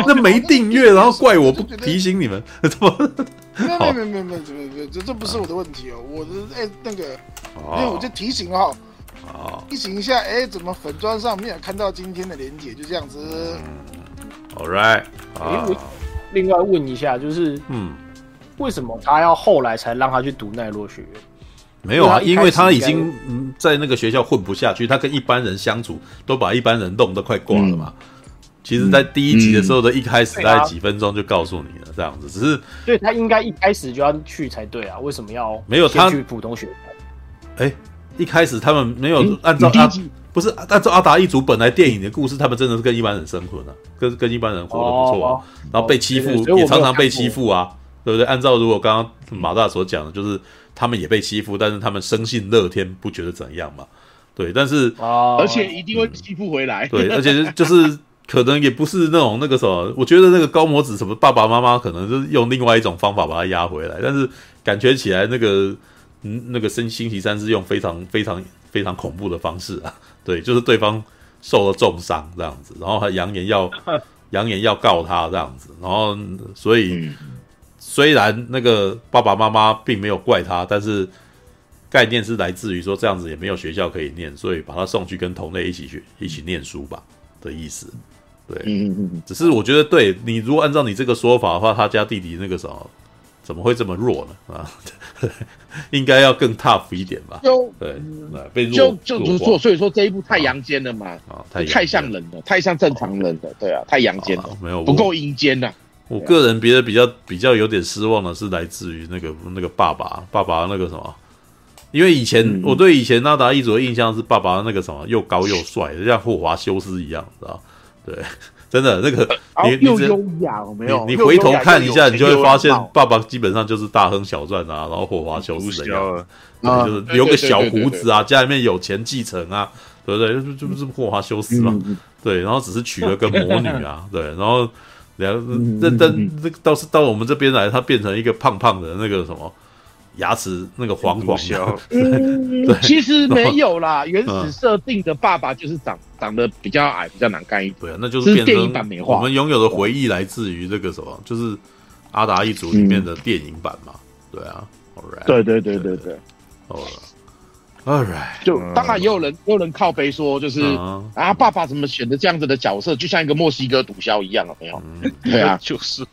那没订阅，然后怪我不提醒你们？怎么？没有没有没有没有没有，这这不是我的问题哦。我的哎那个，因为我就提醒哈，提醒一下，哎，怎么粉砖上没有看到今天的连结？就这样子。All right。哎，我另外问一下，就是嗯，为什么他要后来才让他去读奈落学院？没有啊，因为他已经嗯在那个学校混不下去，他跟一般人相处都把一般人弄得快挂了嘛。其实，在第一集的时候的一开始，大概几分钟就告诉你了，这样子。只是，对他应该一开始就要去才对啊，为什么要没有他去普通学校？哎，一开始他们没有按照阿不是按照阿达一族本来电影的故事，他们真的是跟一般人生存啊，跟跟一般人活得不错啊，然后被欺负也常常被欺负啊，对不对？按照如果刚刚马大所讲的，就是。他们也被欺负，但是他们生性乐天，不觉得怎样嘛？对，但是而且一定会欺负回来。对，而且就是可能也不是那种那个什么，我觉得那个高模子什么爸爸妈妈可能就是用另外一种方法把他压回来，但是感觉起来那个嗯那个星星期三是用非常非常非常恐怖的方式啊，对，就是对方受了重伤这样子，然后还扬言要 扬言要告他这样子，然后所以。嗯。虽然那个爸爸妈妈并没有怪他，但是概念是来自于说这样子也没有学校可以念，所以把他送去跟同类一起学、一起念书吧的意思。对，只是我觉得，对你如果按照你这个说法的话，他家弟弟那个什么怎么会这么弱呢？啊，应该要更 tough 一点吧？就对，被弱就就是说，所以说这一部太阳间了嘛？啊，太太像人了，太像正常人了。对啊，太阳间了，没有不够阴间呐。我个人别的比较比较有点失望的是来自于那个那个爸爸爸爸那个什么，因为以前我对以前阿达一族的印象是爸爸那个什么又高又帅，像霍华修斯一样，知道？对，真的那个你你又优雅，没有？你回头看一下，你就会发现爸爸基本上就是大亨小赚啊，然后霍华修斯的样子，就是留个小胡子啊，家里面有钱继承啊，对不对？这不是霍华修斯嘛？对，然后只是娶了个魔女啊，对，然后。两，这这这倒是到我们这边来，他变成一个胖胖的那个什么，牙齿那个黄黄的。嗯，对其实没有啦，原始设定的爸爸就是长长得比较矮，比较难看一点。对啊，那就是变成电影版美化。我们拥有的回忆来自于这个什么，就是阿达一族里面的电影版嘛。对啊，All right，对对对对对。哦，All right，就当然也有人也有人靠背说，就是啊，爸爸怎么选的这样子的角色，就像一个墨西哥毒枭一样啊，没有？对啊，就是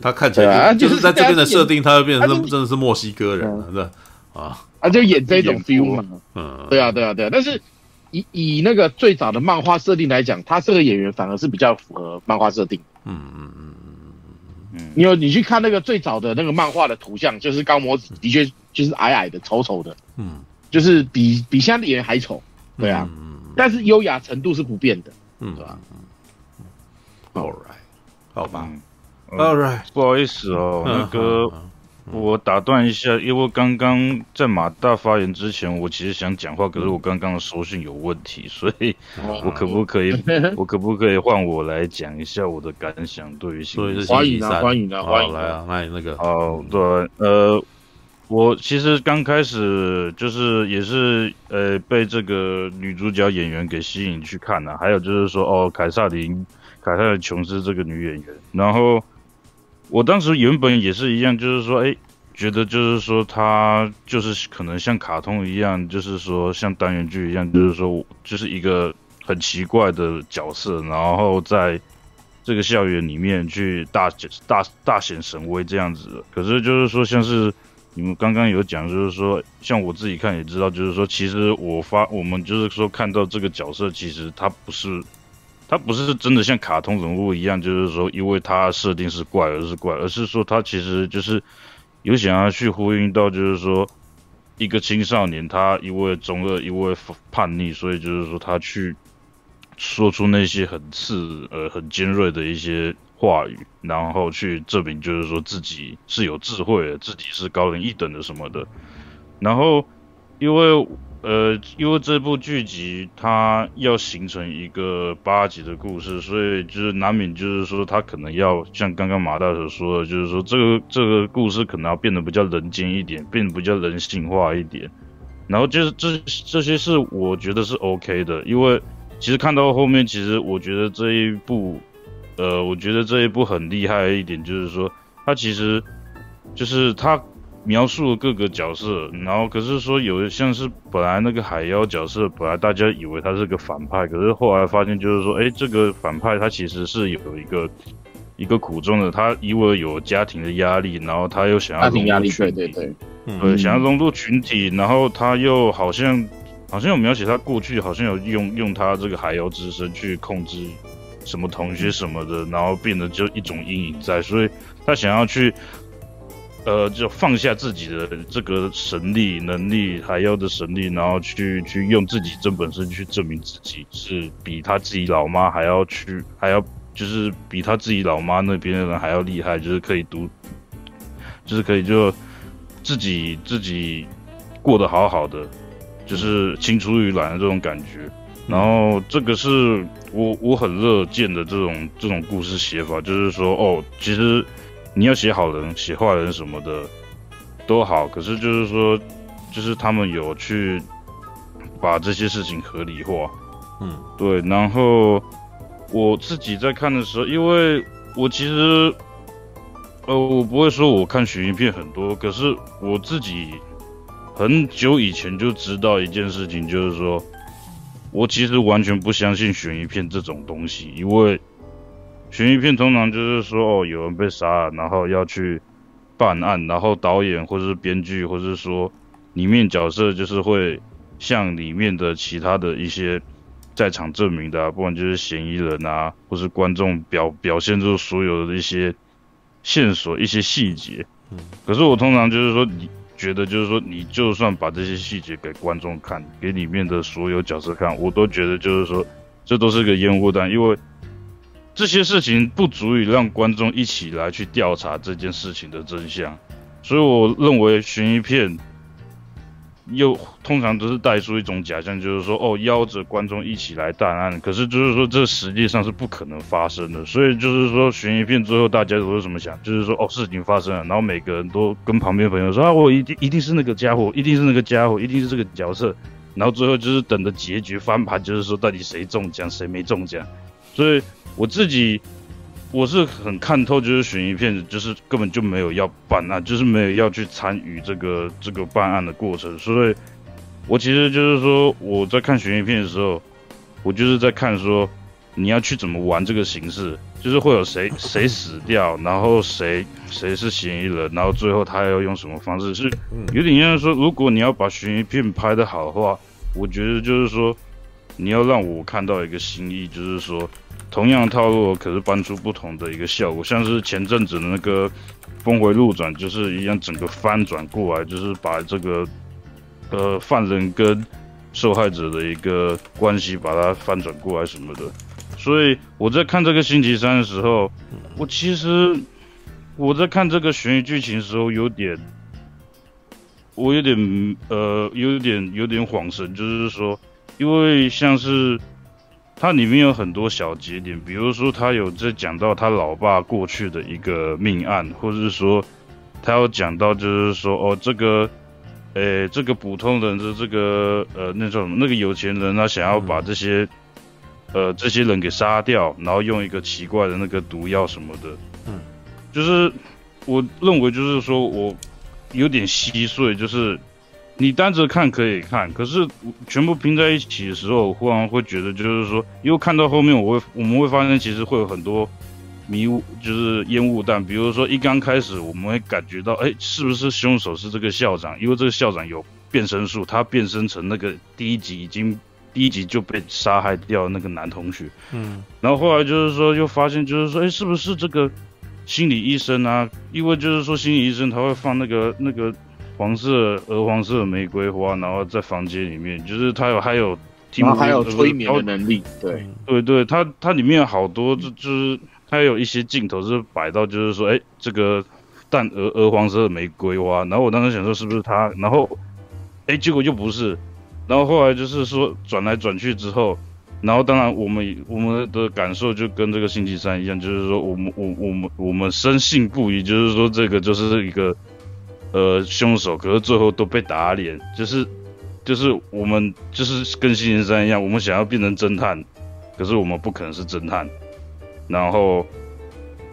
他看起来就是在这边的设定，他会变成真的是墨西哥人，是吧？啊啊，就演这种 feel 嘛。嗯，对啊，对啊，对啊。但是以以那个最早的漫画设定来讲，他这个演员反而是比较符合漫画设定。嗯嗯嗯嗯嗯。你有你去看那个最早的那个漫画的图像，就是高模子的确就是矮矮的、丑丑的，嗯，就是比比现在的演员还丑，对啊，嗯、但是优雅程度是不变的，嗯，对吧？All right，好吧。嗯、All right，不好意思哦，嗯、那个。我打断一下，因为刚刚在马大发言之前，我其实想讲话，可是我刚刚的收讯有问题，所以我可不可以，我可不可以换我来讲一下我的感想？对于所以是，欢迎啊，欢迎啊，欢迎来啊，那那个，哦，对，呃，我其实刚开始就是也是呃被这个女主角演员给吸引去看了，还有就是说哦，凯萨琳，凯萨琳琼斯这个女演员，然后。我当时原本也是一样，就是说，哎，觉得就是说，他就是可能像卡通一样，就是说像单元剧一样，就是说，就是一个很奇怪的角色，然后在这个校园里面去大显大大显神威这样子。可是就是说，像是你们刚刚有讲，就是说，像我自己看也知道，就是说，其实我发我们就是说看到这个角色，其实他不是。他不是真的像卡通人物一样，就是说，因为他设定是怪而是怪，而是说他其实就是有想要去呼应到，就是说一个青少年，他因为中二，因为叛逆，所以就是说他去说出那些很刺、呃很尖锐的一些话语，然后去证明就是说自己是有智慧的，自己是高人一等的什么的，然后因为。呃，因为这部剧集它要形成一个八集的故事，所以就是难免就是说，它可能要像刚刚马大所说的，就是说这个这个故事可能要变得比较人间一点，变得比较人性化一点。然后就是这这些是我觉得是 OK 的，因为其实看到后面，其实我觉得这一部，呃，我觉得这一部很厉害一点就是说，它其实就是它。描述了各个角色，然后可是说有像是本来那个海妖角色，本来大家以为他是个反派，可是后来发现就是说，哎，这个反派他其实是有一个一个苦衷的，他因为有家庭的压力，然后他又想要融入群体，家庭压力，对对对，对，想要融入群体，然后他又好像好像有描写他过去好像有用用他这个海妖之身去控制什么同学什么的，然后变得就一种阴影在，所以他想要去。呃，就放下自己的这个神力能力，还要的神力，然后去去用自己真本事去证明自己是比他自己老妈还要去，还要就是比他自己老妈那边的人还要厉害，就是可以读，就是可以就自己自己过得好好的，就是青出于蓝的这种感觉。然后这个是我我很乐见的这种这种故事写法，就是说哦，其实。你要写好人，写坏人什么的都好，可是就是说，就是他们有去把这些事情合理化，嗯，对。然后我自己在看的时候，因为我其实，呃，我不会说我看悬疑片很多，可是我自己很久以前就知道一件事情，就是说我其实完全不相信悬疑片这种东西，因为。悬疑片通常就是说，哦，有人被杀了，然后要去办案，然后导演或者是编剧，或者是说里面角色就是会向里面的其他的一些在场证明的啊，不管就是嫌疑人啊，或是观众表表现出所有的一些线索、一些细节。嗯。可是我通常就是说，你觉得就是说，你就算把这些细节给观众看，给里面的所有角色看，我都觉得就是说，这都是个烟雾弹，因为。这些事情不足以让观众一起来去调查这件事情的真相，所以我认为悬疑片又通常都是带出一种假象，就是说哦，邀着观众一起来办案，可是就是说这实际上是不可能发生的。所以就是说悬疑片最后大家都是怎么想？就是说哦，事情发生了，然后每个人都跟旁边朋友说啊，我一定一定是那个家伙，一定是那个家伙，一定是这个角色，然后最后就是等着结局翻盘，就是说到底谁中奖，谁没中奖，所以。我自己我是很看透，就是悬疑片，就是根本就没有要办案，就是没有要去参与这个这个办案的过程，所以我其实就是说我在看悬疑片的时候，我就是在看说你要去怎么玩这个形式，就是会有谁 谁死掉，然后谁谁是嫌疑人，然后最后他要用什么方式，是有点像说，如果你要把悬疑片拍得好的话，我觉得就是说你要让我看到一个新意，就是说同样的套路可是搬出不同的一个效果，像是前阵子的那个峰回路转，就是一样整个翻转过来，就是把这个。呃，犯人跟受害者的一个关系，把它翻转过来什么的，所以我在看这个星期三的时候，我其实我在看这个悬疑剧情的时候，有点，我有点呃，有点有点恍神，就是说，因为像是它里面有很多小节点，比如说他有在讲到他老爸过去的一个命案，或者是说他有讲到就是说哦这个。诶、欸，这个普通人的这个呃，那种那个有钱人，他想要把这些、嗯、呃这些人给杀掉，然后用一个奇怪的那个毒药什么的，嗯，就是我认为就是说我有点稀碎，就是你单着看可以看，可是全部拼在一起的时候，我忽然会觉得就是说，因为看到后面，我会我们会发现其实会有很多。迷雾就是烟雾弹，比如说一刚开始我们会感觉到，哎，是不是凶手是这个校长？因为这个校长有变身术，他变身成那个第一集已经第一集就被杀害掉那个男同学。嗯，然后后来就是说又发现，就是说，哎，是不是这个心理医生啊？因为就是说心理医生他会放那个那个黄色鹅黄色的玫瑰花，然后在房间里面，就是它有还有听，然后还有催眠的能力。对对对，它它里面有好多就就是。它有一些镜头是摆到，就是说，哎，这个淡鹅鹅黄色的玫瑰花，然后我当时想说是不是它，然后，哎，结果又不是，然后后来就是说转来转去之后，然后当然我们我们的感受就跟这个星期三一样，就是说我们我我们我们深信不疑，就是说这个就是一个呃凶手，可是最后都被打脸，就是就是我们就是跟星期三一样，我们想要变成侦探，可是我们不可能是侦探。然后，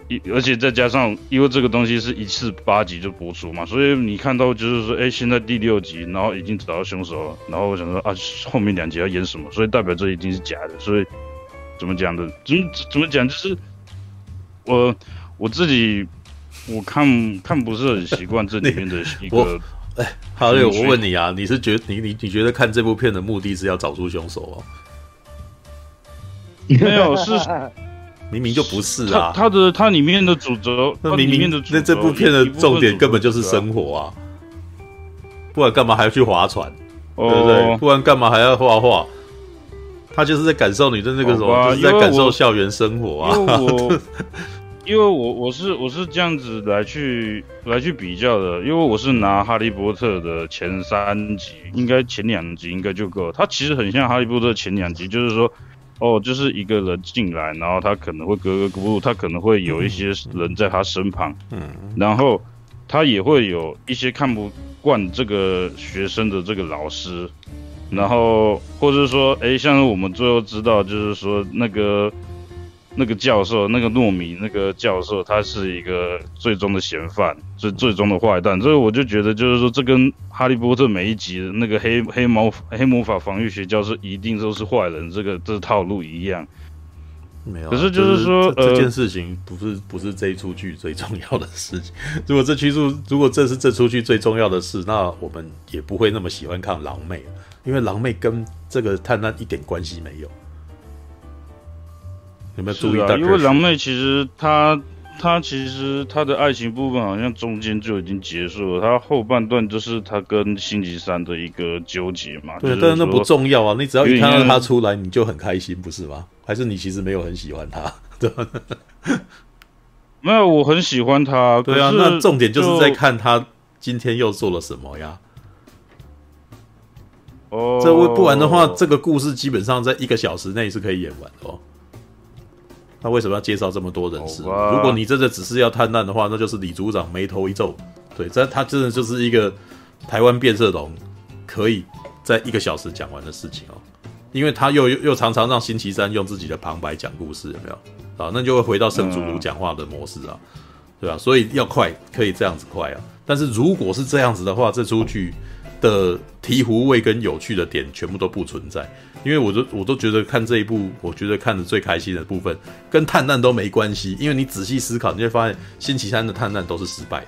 一而且再加上，因为这个东西是一次八集就播出嘛，所以你看到就是说，哎，现在第六集，然后已经找到凶手了，然后我想说啊，后面两集要演什么？所以代表这一定是假的。所以怎么讲的？怎么怎么讲？就是我我自己我看看不是很习惯这里面的一个。哎，哈利，我问你啊，你是觉你你你觉得看这部片的目的是要找出凶手哦？没有是。明明就不是啊！他的他里面的主轴，那明明的那这部片的重点根本就是生活啊！不然干嘛还要去划船？对不对？不然干嘛还要画画？他就是在感受你的那个什么，就是在感受校园生活啊！因为我我我是我是这样子来去来去比较的，因为我是拿《哈利波特》的前三集，应该前两集应该就够。它其实很像《哈利波特》前两集，就是说。哦，就是一个人进来，然后他可能会格格不入，他可能会有一些人在他身旁，嗯，然后他也会有一些看不惯这个学生的这个老师，然后或者说，哎，像是我们最后知道，就是说那个。那个教授，那个糯米，那个教授，他是一个最终的嫌犯，最最终的坏蛋。所以我就觉得，就是说，这跟哈利波特每一集的那个黑黑魔黑魔法防御学教授一定都是坏人，这个这套路一样。没有，可是就是说，这件事情不是不是这一出剧最重要的事情。如果这剧组，如果这是这出剧最重要的事，那我们也不会那么喜欢看狼妹，因为狼妹跟这个探案一点关系没有。有没有注意到？因为狼妹其实她她其实她的爱情部分好像中间就已经结束了，她后半段就是她跟星期三的一个纠结嘛。对，但是那不重要啊，你只要一看到她出来，你就很开心，不是吗？还是你其实没有很喜欢她？对吧？没有，我很喜欢她。对啊，那重点就是在看她今天又做了什么呀？哦，这不然的话，这个故事基本上在一个小时内是可以演完的哦。他为什么要介绍这么多人士？如果你真的只是要探案的话，那就是李组长眉头一皱。对，这他真的就是一个台湾变色龙，可以在一个小时讲完的事情哦。因为他又又常常让星期三用自己的旁白讲故事，有没有？啊，那就会回到圣主鲁讲话的模式啊，对吧？所以要快，可以这样子快啊。但是如果是这样子的话，这出剧的醍醐味跟有趣的点全部都不存在，因为我都我都觉得看这一部，我觉得看的最开心的部分跟探案都没关系，因为你仔细思考，你会发现星期三的探案都是失败的。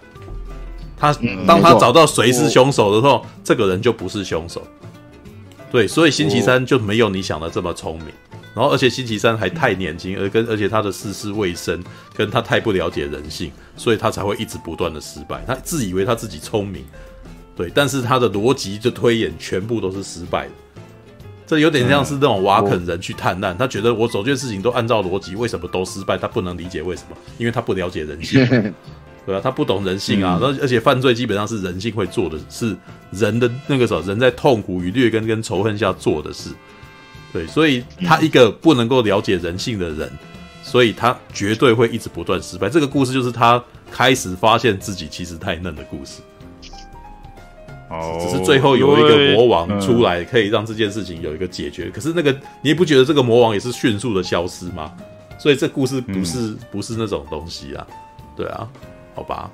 他当他找到谁是凶手的时候，这个人就不是凶手。对，所以星期三就没有你想的这么聪明。然后，而且星期三还太年轻，而跟而且他的世事未深，跟他太不了解人性，所以他才会一直不断的失败。他自以为他自己聪明，对，但是他的逻辑就推演全部都是失败的。这有点像是那种瓦肯人去探案，他觉得我整件事情都按照逻辑，为什么都失败？他不能理解为什么，因为他不了解人性，对啊，他不懂人性啊。而而且犯罪基本上是人性会做的，是人的那个时候人在痛苦与劣根跟仇恨下做的事。对，所以他一个不能够了解人性的人，所以他绝对会一直不断失败。这个故事就是他开始发现自己其实太嫩的故事。哦，只是最后有一个魔王出来，可以让这件事情有一个解决。可是那个你也不觉得这个魔王也是迅速的消失吗？所以这故事不是不是那种东西啊，对啊，好吧。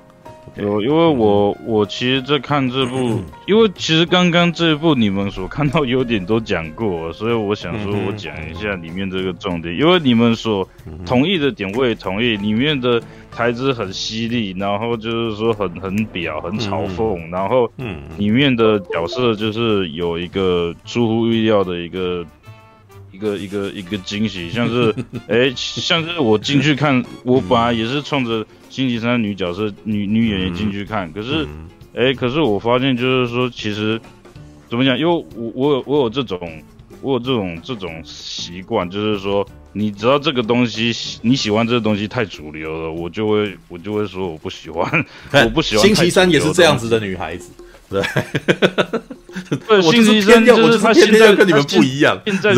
有，因为我我其实，在看这部，因为其实刚刚这部你们所看到优点都讲过，所以我想说，我讲一下里面这个重点。因为你们所同意的点，我也同意。里面的台词很犀利，然后就是说很很表，很嘲讽，然后里面的角色就是有一个出乎意料的一个一个一个一个惊喜，像是哎，像是我进去看，我本来也是冲着。星期三女角色女女演员进去看，可是，哎、欸，可是我发现就是说，其实怎么讲？因为我我有我有这种我有这种这种习惯，就是说，你知道这个东西你喜欢这个东西太主流了，我就会我就会说我不喜欢，我不喜欢。星期三也是这样子的女孩子，对，对，星期三就是他现在跟你们不一样，现在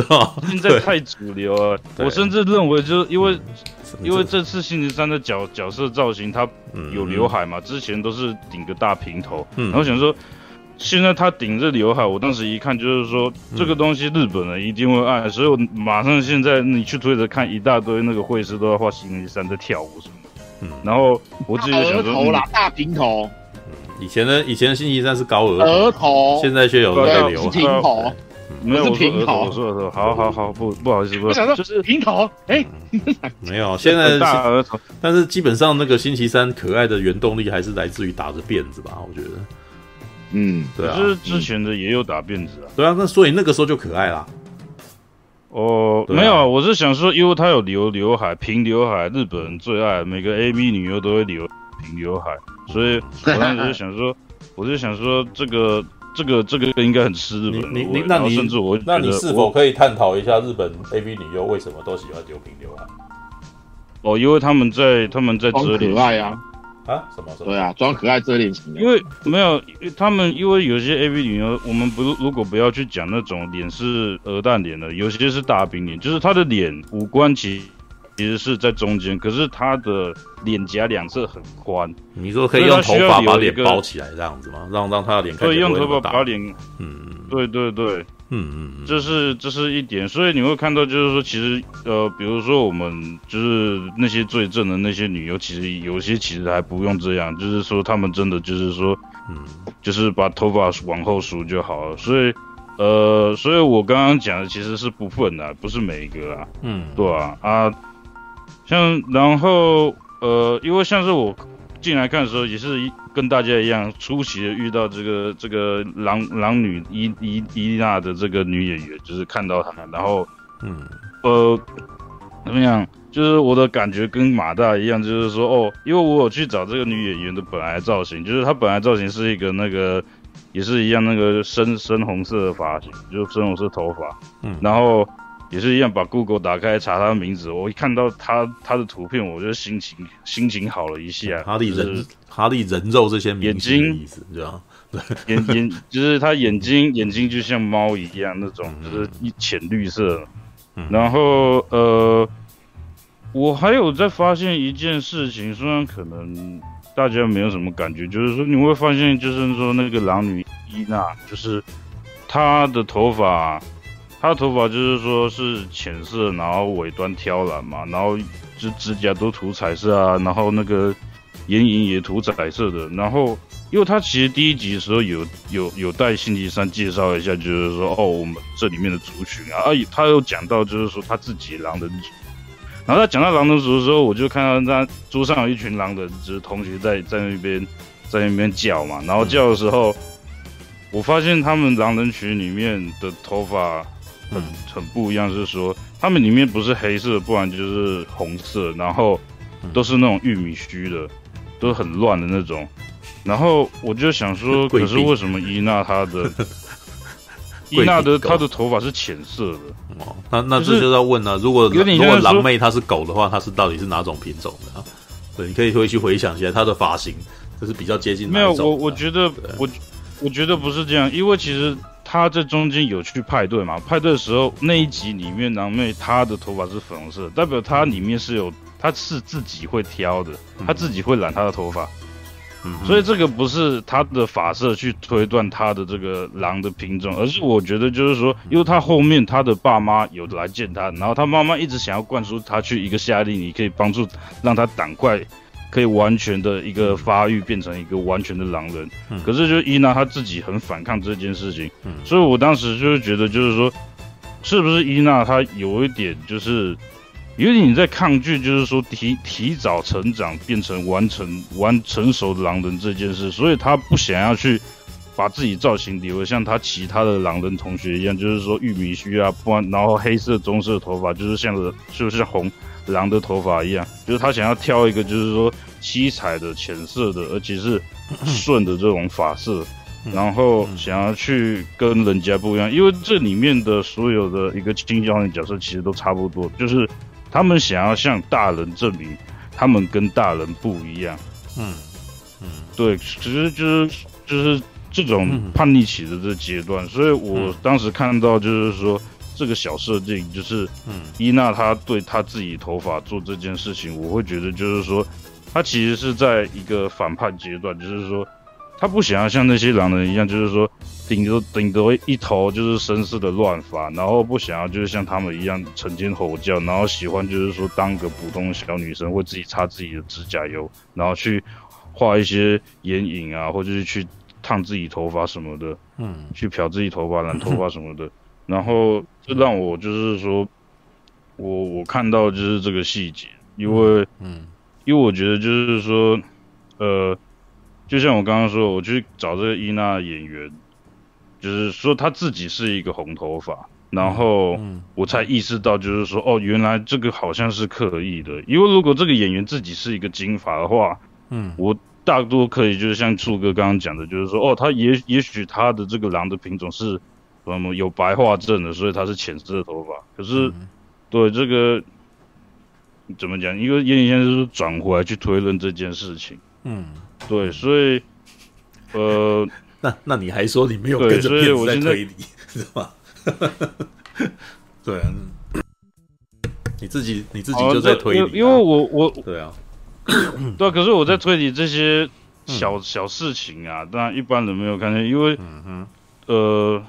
现在太主流了，我甚至认为就是因为。因为这次星期三的角角色造型，他有刘海嘛？之前都是顶个大平头，然后想说，现在他顶着刘海，我当时一看就是说，这个东西日本人一定会爱，所以我马上现在你去推着看一大堆那个会师都在画星期三在跳舞什么，嗯，然后我自己想说，头啦，大平头，以前的以前的星期三是高额额头，现在却有那个刘海，平头。没有，是平头，我说的说，好好好，不不好意思，不，就是平头，哎，没有，现在大额头，但是基本上那个星期三可爱的原动力还是来自于打着辫子吧，我觉得，嗯，对啊，就是之前的也有打辫子啊，对啊，那所以那个时候就可爱啦。哦，没有，我是想说，因为他有留刘海，平刘海，日本人最爱，每个 AB 女优都会留平刘海，所以 我当时就想说，我就想说这个。这个这个应该很吃日本。你你那你甚至我那你是否可以探讨一下日本 AV 女优为什么都喜欢留平刘海？哦，因为他们在他们在遮脸可爱啊啊什么什么？对啊，装可爱遮脸型。因为没有他们，因为有些 AV 女优，我们不如果不要去讲那种脸是鹅蛋脸的，有些是大饼脸，就是她的脸五官其实。其实是在中间，可是他的脸颊两侧很宽。你说可以用头发把脸包起来这样子吗？让让他的脸。可以用头发把脸，嗯，对对对，嗯嗯，这是这是一点。所以你会看到，就是说，其实呃，比如说我们就是那些最正的那些女优，其实有些其实还不用这样，就是说他们真的就是说，嗯，就是把头发往后梳就好了。所以呃，所以我刚刚讲的其实是部分的，不是每一个啊，嗯，对啊啊。像然后呃，因为像是我进来看的时候，也是跟大家一样，出奇的遇到这个这个狼狼女伊伊伊娜的这个女演员，就是看到她，然后嗯呃怎么样？就是我的感觉跟马大一样，就是说哦，因为我有去找这个女演员的本来造型，就是她本来造型是一个那个也是一样那个深深红色的发型，就是深红色头发，嗯，然后。也是一样，把 Google 打开查他的名字，我一看到他他的图片，我就心情心情好了一下。哈利人、就是、哈利人肉这些名字的意思，对吧？眼眼 就是他眼睛眼睛就像猫一样那种，就是一浅绿色。嗯、然后呃，我还有在发现一件事情，虽然可能大家没有什么感觉，就是说你会发现，就是说那个狼女伊娜，就是她的头发。他的头发就是说是浅色，然后尾端挑染嘛，然后就指甲都涂彩色啊，然后那个眼影也涂彩色的，然后因为他其实第一集的时候有有有带星期三介绍一下，就是说哦，我们这里面的族群啊，啊，他有讲到就是说他自己狼人族，然后他讲到狼人族的时候，我就看到他桌上有一群狼人，就是同学在在那边在那边叫嘛，然后叫的时候，我发现他们狼人群里面的头发很很不一样，是说他们里面不是黑色，不然就是红色，然后都是那种玉米须的，都很乱的那种。然后我就想说，可是为什么伊娜她的 伊娜的她的头发是浅色的？哦，那那这就要问了，如果如果狼妹她是狗的话，她是到底是哪种品种的啊？对，你可以回去回想一下她的发型，就是比较接近？没有，我我觉得我我觉得不是这样，因为其实她这中间有去派对嘛，派对的时候那一集里面狼妹她的头发是粉红色，代表她里面是有她是自己会挑的，她自己会染她的头发。所以这个不是他的发色去推断他的这个狼的品种，而是我觉得就是说，因为他后面他的爸妈有来见他，然后他妈妈一直想要灌输他去一个夏令营，可以帮助让他胆块可以完全的一个发育，变成一个完全的狼人。可是就伊娜她自己很反抗这件事情，所以我当时就是觉得就是说，是不是伊娜她有一点就是。有点你在抗拒，就是说提提早成长变成完成完成熟的狼人这件事，所以她不想要去把自己造型留像他其他的狼人同学一样，就是说玉米须啊，不然然后黑色棕色的头发，就是像就是像红狼的头发一样，就是他想要挑一个就是说七彩的浅色的，而且是顺的这种发色，然后想要去跟人家不一样，因为这里面的所有的一个青少年角色其实都差不多，就是。他们想要向大人证明，他们跟大人不一样。嗯嗯，对，其实就是就是这种叛逆期的这阶段，嗯、所以我当时看到就是说这个小设定，就是嗯，伊娜她对她自己头发做这件事情，我会觉得就是说，她其实是在一个反叛阶段，就是说。她不想要像那些狼人一样，就是说顶着顶着一头就是绅士的乱发，然后不想要就是像他们一样成天吼叫，然后喜欢就是说当个普通小女生，会自己擦自己的指甲油，然后去画一些眼影啊，或者是去烫自己头发什么的，嗯，去漂自己头发、染头发什么的，然后这让我就是说，我我看到就是这个细节，因为嗯，因为我觉得就是说，呃。就像我刚刚说，我去找这个伊娜演员，就是说她自己是一个红头发，然后我才意识到，就是说哦，原来这个好像是刻意的。因为如果这个演员自己是一个金发的话，嗯，我大多可以就是像柱哥刚刚讲的，就是说哦，他也也许他的这个狼的品种是什么有白化症的，所以他是浅色的头发。可是对这个怎么讲？因为叶先生是转回来去推论这件事情，嗯。对，所以，呃，那那你还说你没有跟着片子在推理，是吧？对啊，你自己你自己就在推理，啊，因为我我对啊，对啊，可是我在推理这些小、嗯、小事情啊，当然一般人没有看见，因为，嗯哼，呃，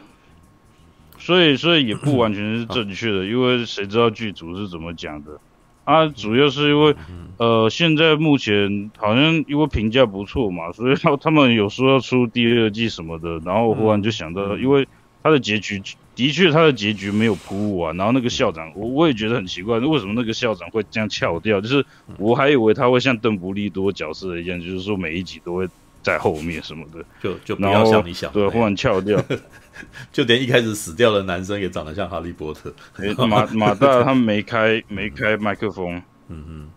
所以所以也不完全是正确的，因为谁知道剧组是怎么讲的。啊，主要是因为，呃，现在目前好像因为评价不错嘛，所以他他们有说要出第二季什么的，然后忽然就想到，因为他的结局的确他的结局没有铺完，然后那个校长，我我也觉得很奇怪，为什么那个校长会这样翘掉？就是我还以为他会像邓布利多角色一样，就是说每一集都会在后面什么的，就就不要像你想，对，忽然翘掉。就连一开始死掉的男生也长得像哈利波特。马马大他没开 没开麦克风，嗯嗯，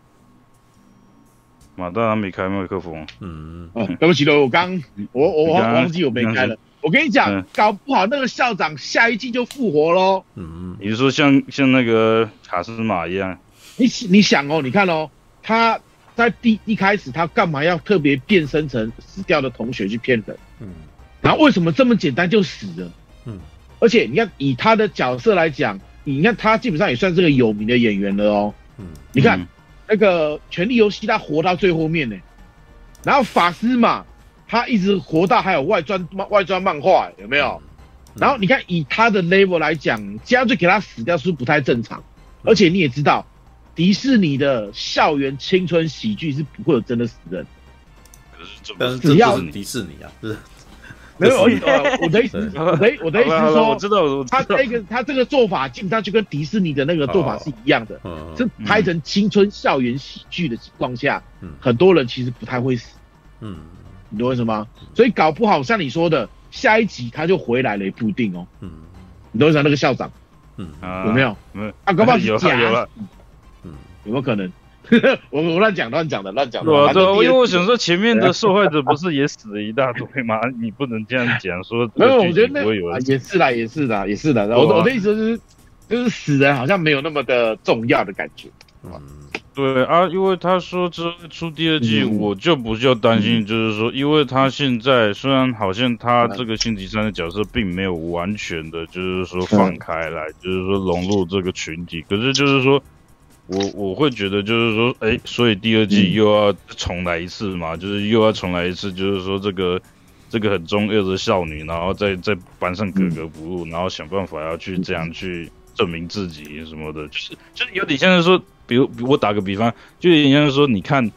马大他没开麦克风，嗯嗯，对不起了，我刚我我忘记我没开了。我跟你讲，搞不好那个校长下一季就复活喽。嗯，你是说像像那个卡斯马一样？你你想哦，你看哦，他在第一开始他干嘛要特别变身成死掉的同学去骗人？嗯。然后为什么这么简单就死了？嗯，而且你看以他的角色来讲，你看他基本上也算是个有名的演员了哦。嗯，你看、嗯、那个《权力游戏》，他活到最后面呢。然后法师嘛，他一直活到还有外传外传漫画，有没有？然后你看以他的 level 来讲，这样就给他死掉是不是不太正常？而且你也知道，迪士尼的校园青春喜剧是不会有真的死人。是但是只要迪士尼啊，是。没有，我的意思，我的我的意思是说，我知道，他这个他这个做法基本上就跟迪士尼的那个做法是一样的，是拍成青春校园喜剧的情况下，很多人其实不太会死，嗯，你懂为什么？所以搞不好像你说的，下一集他就回来了也不一定哦，嗯，你懂为什么？那个校长，嗯，有没有？没有。啊，搞不好有了，嗯，有没有可能？我我乱讲乱讲的乱讲的。对啊，对，因为我想说 前面的受害者不是也死了一大堆吗？你不能这样讲说。没有，我觉得那也是啦，也是啦，也是啦。我我的意思就是，就是死人好像没有那么的重要的感觉。嗯，对啊，因为他说之后出第二季，我就不就担心，就是说，因为他现在虽然好像他这个星期三的角色并没有完全的，就是说放开来，就是说融入这个群体，可是就是说。我我会觉得就是说，哎，所以第二季又要重来一次嘛，嗯、就是又要重来一次，就是说这个这个很中二的少女，然后在在班上格格不入，嗯、然后想办法要去这样去证明自己什么的，就是就是有点像是说，比如我打个比方，就有点像是说，你看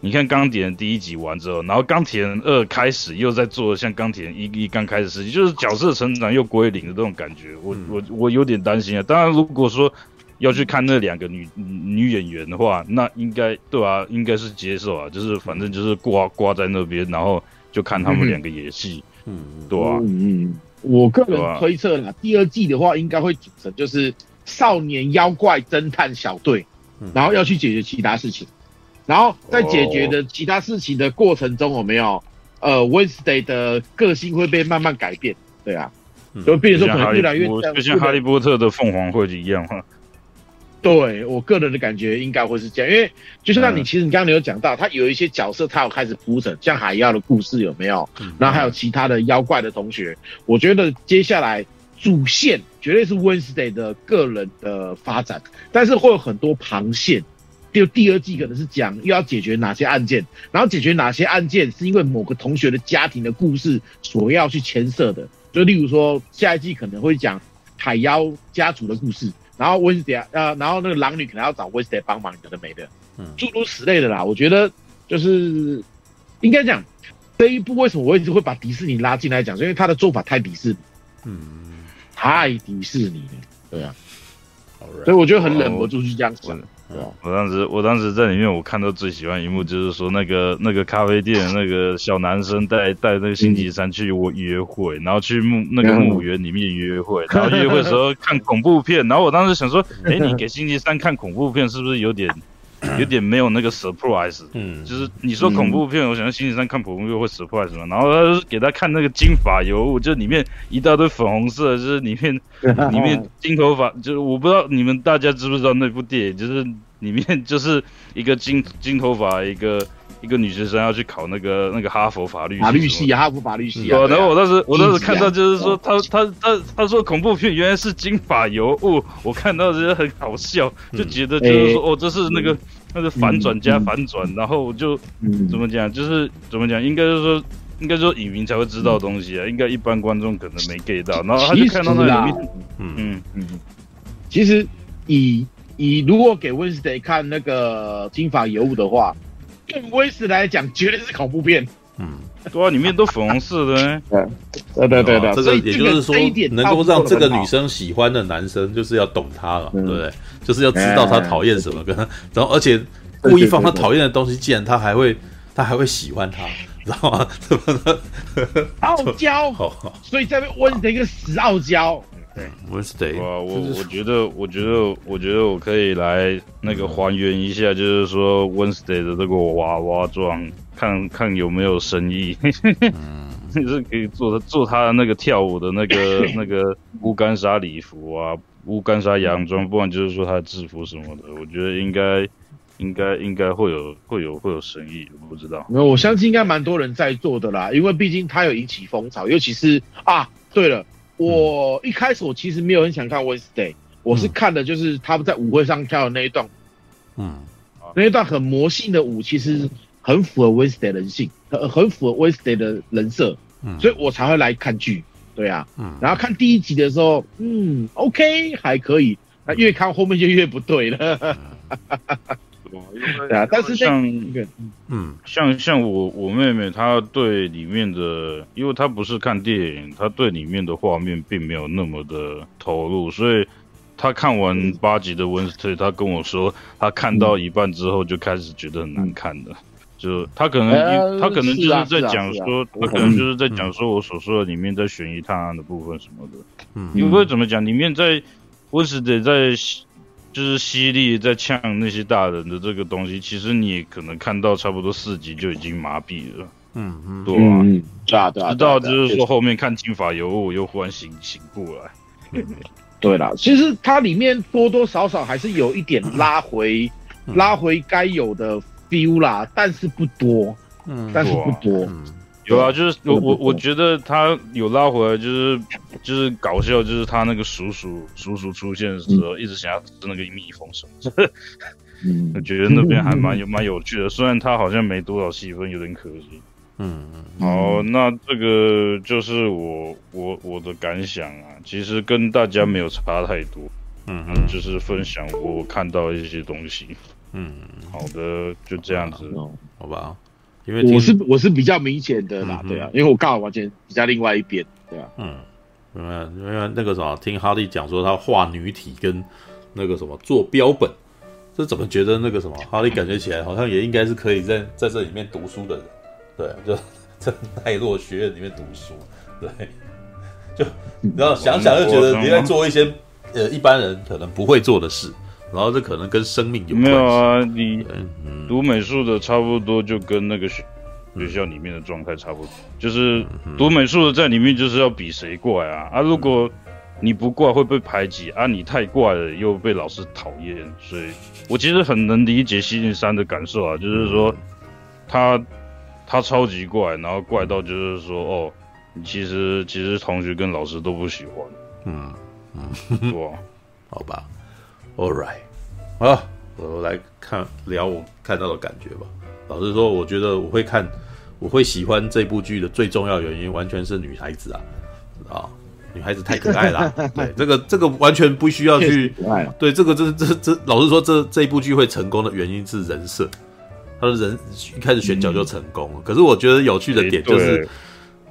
你看钢铁人第一集完之后，然后钢铁人二开始又在做像钢铁人一一刚开始的事情，就是角色成长又归零的这种感觉，我我我有点担心啊。当然，如果说。要去看那两个女女演员的话，那应该对啊，应该是接受啊，就是反正就是挂挂在那边，然后就看他们两个演戏，嗯，对啊，嗯嗯，我个人推测啦，第二季的话应该会组成就是少年妖怪侦探小队，然后要去解决其他事情，然后在解决的其他事情的过程中，有没有呃，Wednesday 的个性会被慢慢改变，对啊，就变成说可能越来越像，就像哈利波特的凤凰会一样哈。对我个人的感觉应该会是这样，因为就像你其实你刚刚有讲到，他有一些角色他有开始铺陈，像海妖的故事有没有？然后还有其他的妖怪的同学，我觉得接下来主线绝对是 Wednesday 的个人的发展，但是会有很多旁线。就第二季可能是讲又要解决哪些案件，然后解决哪些案件是因为某个同学的家庭的故事所要去牵涉的，就例如说下一季可能会讲海妖家族的故事。然后温斯迪啊，然后那个狼女可能要找温斯蒂帮忙，可能没的，嗯，诸如此类的啦。我觉得就是应该讲这一部为什么我一直会把迪士尼拉进来讲，是因为他的做法太迪士尼，嗯，太迪士尼了，对啊.所以我觉得很忍不住去这样讲。我当时，我当时在里面，我看到最喜欢一幕就是说，那个那个咖啡店那个小男生带带那个星期三去我约会，然后去墓那个墓园里面约会，然后约会的时候看恐怖片，然后我当时想说，哎，你给星期三看恐怖片是不是有点？有点没有那个 surprise，嗯，就是你说恐怖片，嗯、我想星期三看恐怖片会 surprise 嘛，然后他就是给他看那个金发尤物，就里面一大堆粉红色，就是里面 里面金头发，就是我不知道你们大家知不知道那部电影，就是里面就是一个金金头发一个。一个女学生要去考那个那个哈佛法律法律系啊，哈佛法律系啊。然后我当时我当时看到就是说他他他他说恐怖片原来是金发尤物，我看到觉得很好笑，就觉得就是说哦，这是那个那个反转加反转，然后我就怎么讲，就是怎么讲，应该是说应该说影迷才会知道的东西啊，应该一般观众可能没 get 到。然后他就看到那里面，嗯嗯。嗯，其实以以如果给 Wednesday 看那个金发尤物的话。对威斯来讲，绝对是恐怖片。嗯，对啊，里面都粉红色的呢。对对对对，这个也就是说，能够让这个女生喜欢的男生，就是要懂她了，对不对？就是要知道她讨厌什么，跟她，然后而且故意放她讨厌的东西，既然她还会，她还会喜欢他，知道吗？傲娇，所以在温成一个死傲娇。对，Wednesday，哇我我觉得，我觉得，我觉得我可以来那个还原一下，就是说 Wednesday 的这个娃娃装，看看有没有生意。嗯，就是可以做做他的那个跳舞的那个那个乌干纱礼服啊，乌干纱洋装，不然就是说他的制服什么的，我觉得应该应该应该会有会有会有生意，我不知道。没有，我相信应该蛮多人在做的啦，因为毕竟他有引起风潮，尤其是啊，对了。我一开始我其实没有很想看 Wednesday，我是看的就是他们在舞会上跳的那一段，嗯，那一段很魔性的舞，其实很符合 Wednesday 人性，很很符合 Wednesday 的人设，嗯，所以我才会来看剧，对啊，嗯，然后看第一集的时候，嗯，OK 还可以，那越看后面就越不对了，对啊，但是像嗯，像像我我妹妹，她对里面的，因为她不是看电影，她对里面的画面并没有那么的投入，所以她看完八集的温斯特，她跟我说，她看到一半之后就开始觉得很难看的。就她可能她可能就是在讲说，她可能就是在讲说我所说的里面在悬疑探案的部分什么的。嗯，因为怎么讲，里面在温斯特在。就是犀利在呛那些大人的这个东西，其实你可能看到差不多四集就已经麻痹了。嗯嗯，对啊，嗯、对直到就是说后面看金发尤物，我又忽然醒醒过来。嗯、对啦，其实它里面多多少少还是有一点拉回、嗯、拉回该有的 feel 啦，但是不多。嗯，但是不多。有啊，就是我我我觉得他有拉回来，就是就是搞笑，就是他那个叔叔叔叔出现的时候，嗯、一直想要吃那个蜜蜂什么，嗯，我觉得那边还蛮有蛮有趣的，虽然他好像没多少戏份，有点可惜。嗯嗯。好，那这个就是我我我的感想啊，其实跟大家没有差太多。嗯嗯，就是分享我看到一些东西。嗯，好的，就这样子，好吧。因为我是我是比较明显的啦，嗯、对啊，因为我刚好完全比较另外一边，对啊，嗯，因为因为那个什么，听哈利讲说他画女体跟那个什么做标本，这怎么觉得那个什么哈利感觉起来好像也应该是可以在在这里面读书的人，对，就 在奈落学院里面读书，对，就然后想想就觉得你在做一些呃一般人可能不会做的事。然后这可能跟生命有关系。没有啊，你读美术的差不多就跟那个学学校里面的状态差不多，就是读美术的在里面就是要比谁怪啊啊！如果你不怪会被排挤啊，你太怪了又被老师讨厌，所以我其实很能理解西境山的感受啊，就是说他他超级怪，然后怪到就是说哦，你其实其实同学跟老师都不喜欢，嗯嗯，哇，好吧。All right，好，我来看聊我看到的感觉吧。老实说，我觉得我会看，我会喜欢这部剧的最重要原因，完全是女孩子啊，啊，女孩子太可爱了。对，这个这个完全不需要去，对，这个这这这，老实说，这这一部剧会成功的原因是人设，他的人一开始选角就成功了。嗯、可是我觉得有趣的点就是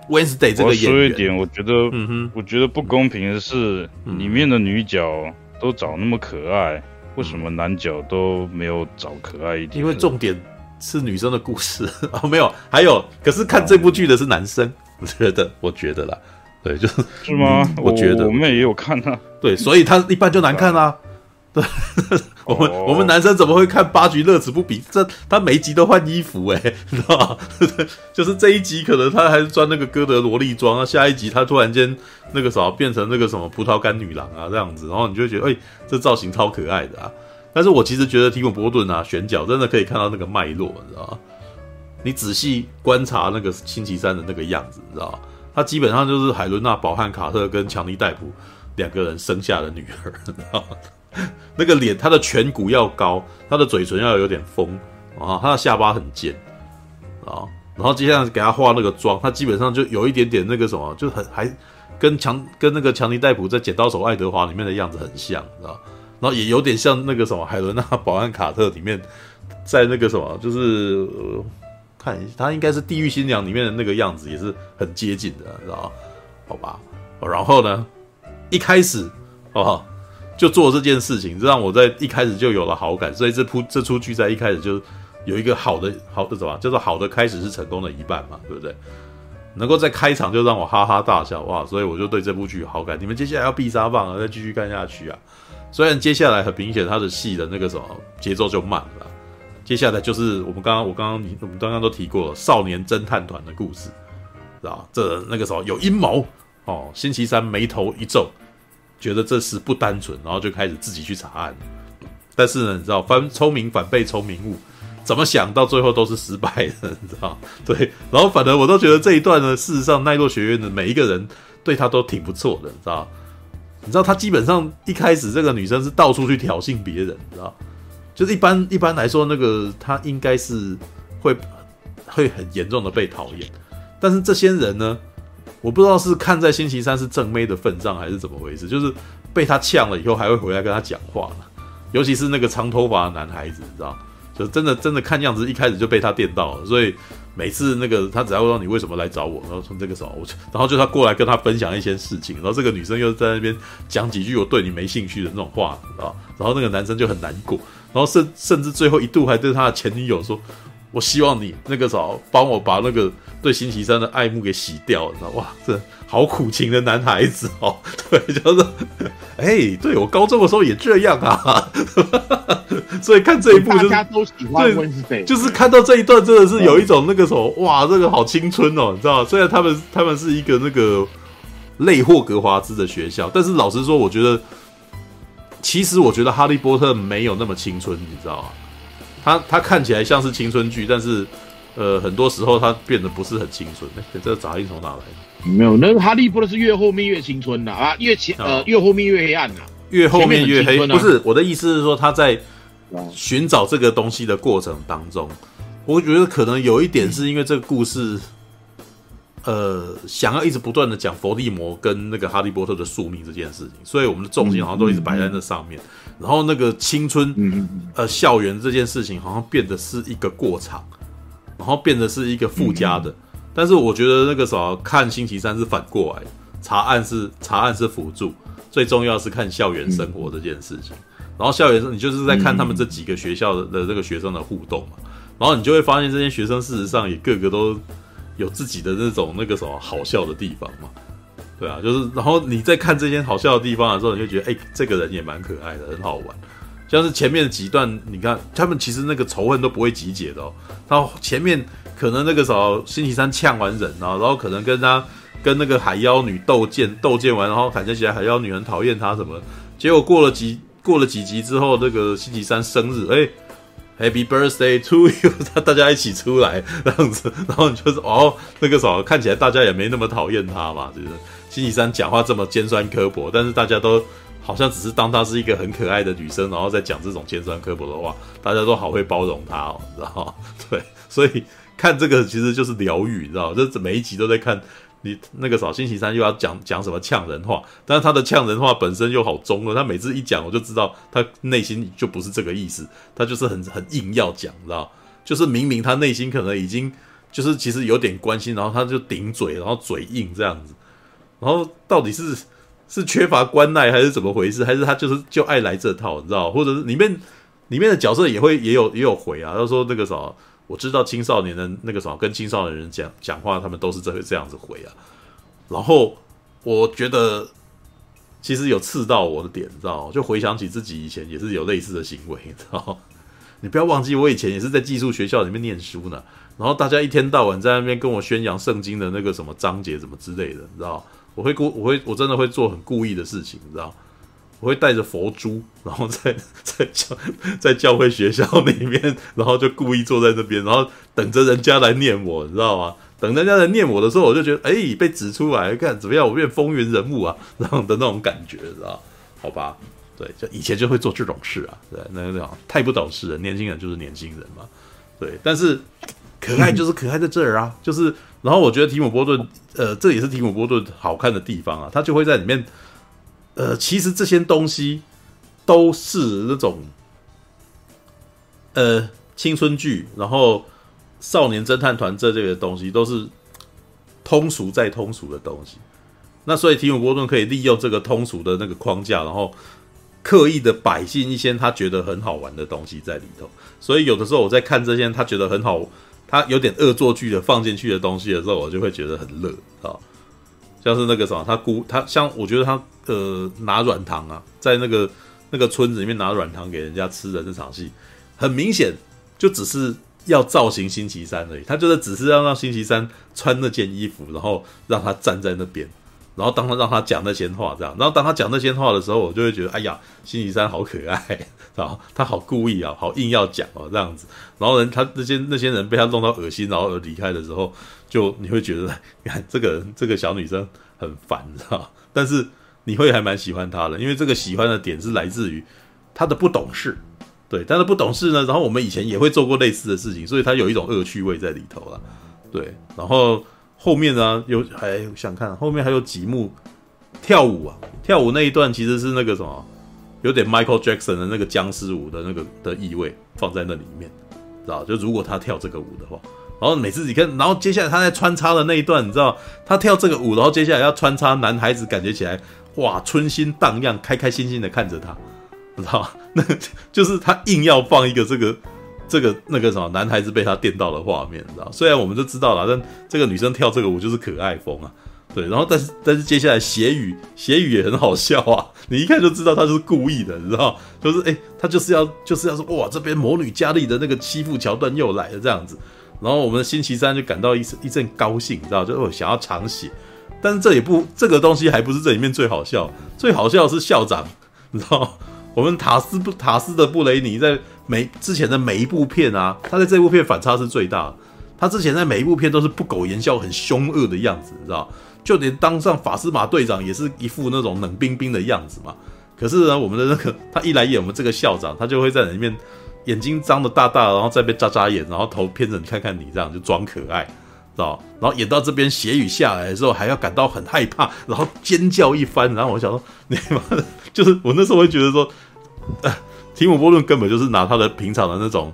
，Wednesday 这个演员，说一点，我觉得，嗯哼，我觉得不公平的是，里面的女角。都找那么可爱，为什么男角都没有找可爱一点？因为重点是女生的故事 哦，没有，还有，可是看这部剧的是男生，我觉得，我觉得啦，对，就是是吗？我觉得我们也有看啊，对，所以他一般就难看啊。对，我们我们男生怎么会看八局乐此不疲？这他每一集都换衣服哎、欸，你知道吗？就是这一集可能他还是穿那个哥德萝莉装，啊下一集他突然间那个什么变成那个什么葡萄干女郎啊这样子，然后你就会觉得哎、欸，这造型超可爱的啊。但是我其实觉得提姆波顿啊选角真的可以看到那个脉络，你知道吗？你仔细观察那个星期三的那个样子，你知道吗？他基本上就是海伦娜·保汉卡特跟强尼戴普两个人生下的女儿，你知道吗？那个脸，他的颧骨要高，他的嘴唇要有点丰啊，他的下巴很尖啊，然后接下来给他画那个妆，他基本上就有一点点那个什么，就很还跟强跟那个强尼戴普在《剪刀手爱德华》里面的样子很像，知道？然后也有点像那个什么海伦娜·保安卡特里面，在那个什么，就是、呃、看他应该是《地狱新娘》里面的那个样子，也是很接近的，知道？好吧，然后呢，一开始哦。就做这件事情，让我在一开始就有了好感，所以这部这出剧在一开始就有一个好的好的什么，叫做好的开始是成功的一半嘛，对不对？能够在开场就让我哈哈大笑哇，所以我就对这部剧有好感。你们接下来要必杀棒啊，再继续看下去啊！虽然接下来很明显他的戏的那个什么节奏就慢了，接下来就是我们刚刚我刚刚你我们刚刚都提过了少年侦探团的故事，知道这那个时候有阴谋哦，星期三眉头一皱。觉得这事不单纯，然后就开始自己去查案。但是呢，你知道，反聪明反被聪明误，怎么想到最后都是失败的，你知道？对，然后反正我都觉得这一段呢，事实上奈落学院的每一个人对他都挺不错的，你知道？你知道他基本上一开始这个女生是到处去挑衅别人，你知道？就是一般一般来说，那个他应该是会会很严重的被讨厌，但是这些人呢？我不知道是看在星期三是正妹的份上，还是怎么回事，就是被他呛了以后，还会回来跟他讲话，尤其是那个长头发的男孩子，你知道，就真的真的看样子一开始就被他电到了，所以每次那个他只要问你为什么来找我，然后从这个时候我，然后就他过来跟他分享一些事情，然后这个女生又在那边讲几句我对你没兴趣的那种话啊，然后那个男生就很难过，然后甚甚至最后一度还对他的前女友说。我希望你那个时候帮我把那个对星期三的爱慕给洗掉，你知道哇，这好苦情的男孩子哦，对，就是，哎、欸，对我高中的时候也这样啊，所以看这一部就是大家都喜欢对，就是看到这一段真的是有一种那个什么哇，这个好青春哦，你知道吗？虽然他们他们是一个那个类霍格华兹的学校，但是老实说，我觉得其实我觉得哈利波特没有那么青春，你知道吗？他他看起来像是青春剧，但是，呃，很多时候他变得不是很青春。哎，这个杂音从哪来的？没有，那个哈利波特是越后面越青春的啊，越前呃越后面越黑暗的，越后面越黑。不是我的意思是说他在寻找这个东西的过程当中，我觉得可能有一点是因为这个故事。呃，想要一直不断的讲伏地魔跟那个哈利波特的宿命这件事情，所以我们的重心好像都一直摆在那上面。然后那个青春，呃，校园这件事情好像变得是一个过场，然后变得是一个附加的。但是我觉得那个时候看星期三是反过来，查案是查案是辅助，最重要是看校园生活这件事情。然后校园生，你就是在看他们这几个学校的的这个学生的互动嘛。然后你就会发现这些学生事实上也个个都。有自己的那种那个什么好笑的地方嘛，对啊，就是然后你在看这些好笑的地方的时候，你就觉得哎、这个人也蛮可爱的，很好玩。像是前面的几段，你看他们其实那个仇恨都不会集结的哦。他前面可能那个时候星期三呛完人啊，然后可能跟他跟那个海妖女斗剑，斗剑完然后感觉起来海妖女很讨厌他什么，结果过了几过了几集之后，那个星期三生日，哎、Happy birthday to you！他 大家一起出来这样子，然后你就是哦，那个时候看起来大家也没那么讨厌他嘛，就是星期三讲话这么尖酸刻薄，但是大家都好像只是当她是一个很可爱的女生，然后再讲这种尖酸刻薄的话，大家都好会包容她哦，你知道吗？对，所以看这个其实就是疗愈，你知道吗？就是每一集都在看。你那个啥，星期三又要讲讲什么呛人话，但是他的呛人话本身又好中了，他每次一讲我就知道他内心就不是这个意思，他就是很很硬要讲，你知道？就是明明他内心可能已经就是其实有点关心，然后他就顶嘴，然后嘴硬这样子，然后到底是是缺乏关爱还是怎么回事？还是他就是就爱来这套，你知道？或者是里面里面的角色也会也有也有回啊，他说那个啥。我知道青少年的那个什么，跟青少年人讲讲话，他们都是这这样子回啊。然后我觉得其实有刺到我的点，你知道？就回想起自己以前也是有类似的行为，你知道？你不要忘记，我以前也是在寄宿学校里面念书呢。然后大家一天到晚在那边跟我宣扬圣经的那个什么章节，什么之类的，你知道？我会故我会我真的会做很故意的事情，你知道？我会带着佛珠，然后在 在教在教会学校里面，然后就故意坐在那边，然后等着人家来念我，你知道吗？等人家来念我的时候，我就觉得，哎，被指出来，看怎么样，我变风云人物啊，然后的那种感觉，知道？好吧，对，就以前就会做这种事啊，对，那个叫太不懂事了，年轻人就是年轻人嘛，对，但是可爱就是可爱在这儿啊，就是，然后我觉得提姆波顿，呃，这也是提姆波顿好看的地方啊，他就会在里面。呃，其实这些东西都是那种呃青春剧，然后少年侦探团这类的东西都是通俗再通俗的东西。那所以提姆波顿可以利用这个通俗的那个框架，然后刻意的摆进一些他觉得很好玩的东西在里头。所以有的时候我在看这些他觉得很好，他有点恶作剧的放进去的东西的时候，我就会觉得很乐啊。像是那个什么，他姑他像我觉得他呃拿软糖啊，在那个那个村子里面拿软糖给人家吃的这场戏，很明显就只是要造型星期三而已。他就是只是要让星期三穿那件衣服，然后让他站在那边，然后当他让他讲那些话这样，然后当他讲那些话的时候，我就会觉得哎呀，星期三好可爱，然后他好故意啊，好硬要讲哦这样子，然后人他那些那些人被他弄到恶心，然后离开的时候。就你会觉得，你看这个这个小女生很烦，知道？但是你会还蛮喜欢她的，因为这个喜欢的点是来自于她的不懂事，对，但是不懂事呢。然后我们以前也会做过类似的事情，所以她有一种恶趣味在里头了，对。然后后面呢，有还想看后面还有几幕跳舞啊，跳舞那一段其实是那个什么，有点 Michael Jackson 的那个僵尸舞的那个的意味放在那里面，知道？就如果他跳这个舞的话，然后每次你看，然后接下来他在穿插的那一段，你知道，他跳这个舞，然后接下来要穿插男孩子，感觉起来哇，春心荡漾，开开心心的看着他，知道？那就是他硬要放一个这个这个那个什么男孩子被他电到的画面，你知道？虽然我们都知道了，但这个女生跳这个舞就是可爱风啊。对，然后但是但是接下来血雨血雨也很好笑啊，你一看就知道他是故意的，你知道，就是哎，他就是要就是要说哇，这边魔女佳丽的那个欺负桥段又来了这样子，然后我们星期三就感到一一阵高兴，你知道，就我想要尝血，但是这也不这个东西还不是这里面最好笑，最好笑的是校长，你知道，我们塔斯布塔斯的布雷尼在每之前的每一部片啊，他在这部片反差是最大的，他之前在每一部片都是不苟言笑、很凶恶的样子，你知道。就连当上法斯马队长也是一副那种冷冰冰的样子嘛。可是呢，我们的那个他一来演我们这个校长，他就会在里面眼睛张得大大，然后再被眨眨眼，然后头偏着你看看你这样就装可爱，知道？然后演到这边血雨下来的时候，还要感到很害怕，然后尖叫一番。然后我想说，你妈的，就是我那时候会觉得说，呃，提姆波顿根本就是拿他的平常的那种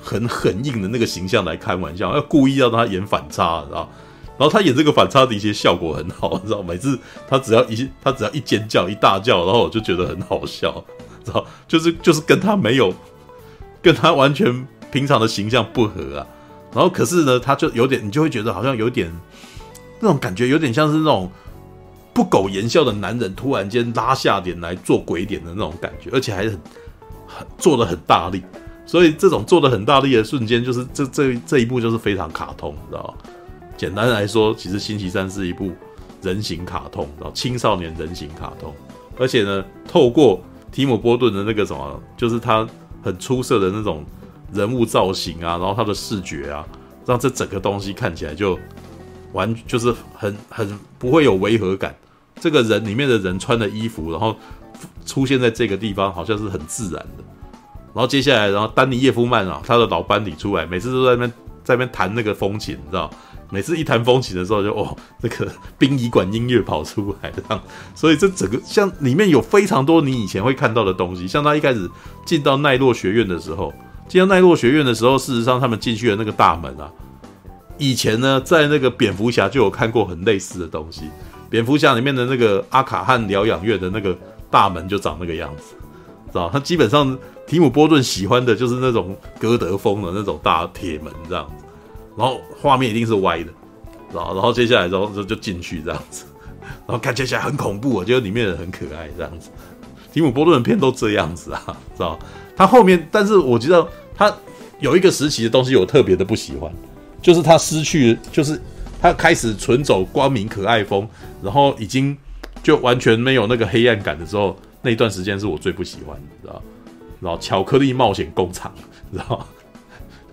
很很硬的那个形象来开玩笑，要故意让他演反差，知道？然后他演这个反差的一些效果很好，你知道？每次他只要一 他只要一尖叫一大叫，然后我就觉得很好笑，知道？就是就是跟他没有跟他完全平常的形象不合啊。然后可是呢，他就有点你就会觉得好像有点那种感觉，有点像是那种不苟言笑的男人突然间拉下脸来做鬼脸的那种感觉，而且还很很做的很大力。所以这种做的很大力的瞬间，就是这这这一部就是非常卡通，你知道？简单来说，其实《星期三》是一部人形卡通，然后青少年人形卡通，而且呢，透过提姆·波顿的那个什么，就是他很出色的那种人物造型啊，然后他的视觉啊，让这整个东西看起来就完，就是很很不会有违和感。这个人里面的人穿的衣服，然后出现在这个地方，好像是很自然的。然后接下来，然后丹尼·叶夫曼啊，他的老班底出来，每次都在那边在那边弹那个风琴，你知道。每次一弹风琴的时候就，就哦，那个殡仪馆音乐跑出来这样，所以这整个像里面有非常多你以前会看到的东西。像他一开始进到奈落学院的时候，进到奈落学院的时候，事实上他们进去的那个大门啊，以前呢在那个蝙蝠侠就有看过很类似的东西。蝙蝠侠里面的那个阿卡汉疗养院的那个大门就长那个样子，知道？他基本上提姆波顿喜欢的就是那种哥德风的那种大铁门这样子。然后画面一定是歪的，然后然后接下来之后就就进去这样子，然后看起来很恐怖，我觉得里面的人很可爱这样子。提姆波顿的片都这样子啊，知道？他后面，但是我觉得他有一个时期的东西我特别的不喜欢，就是他失去，就是他开始纯走光明可爱风，然后已经就完全没有那个黑暗感的时候，那一段时间是我最不喜欢的，知道？然后巧克力冒险工厂，知道？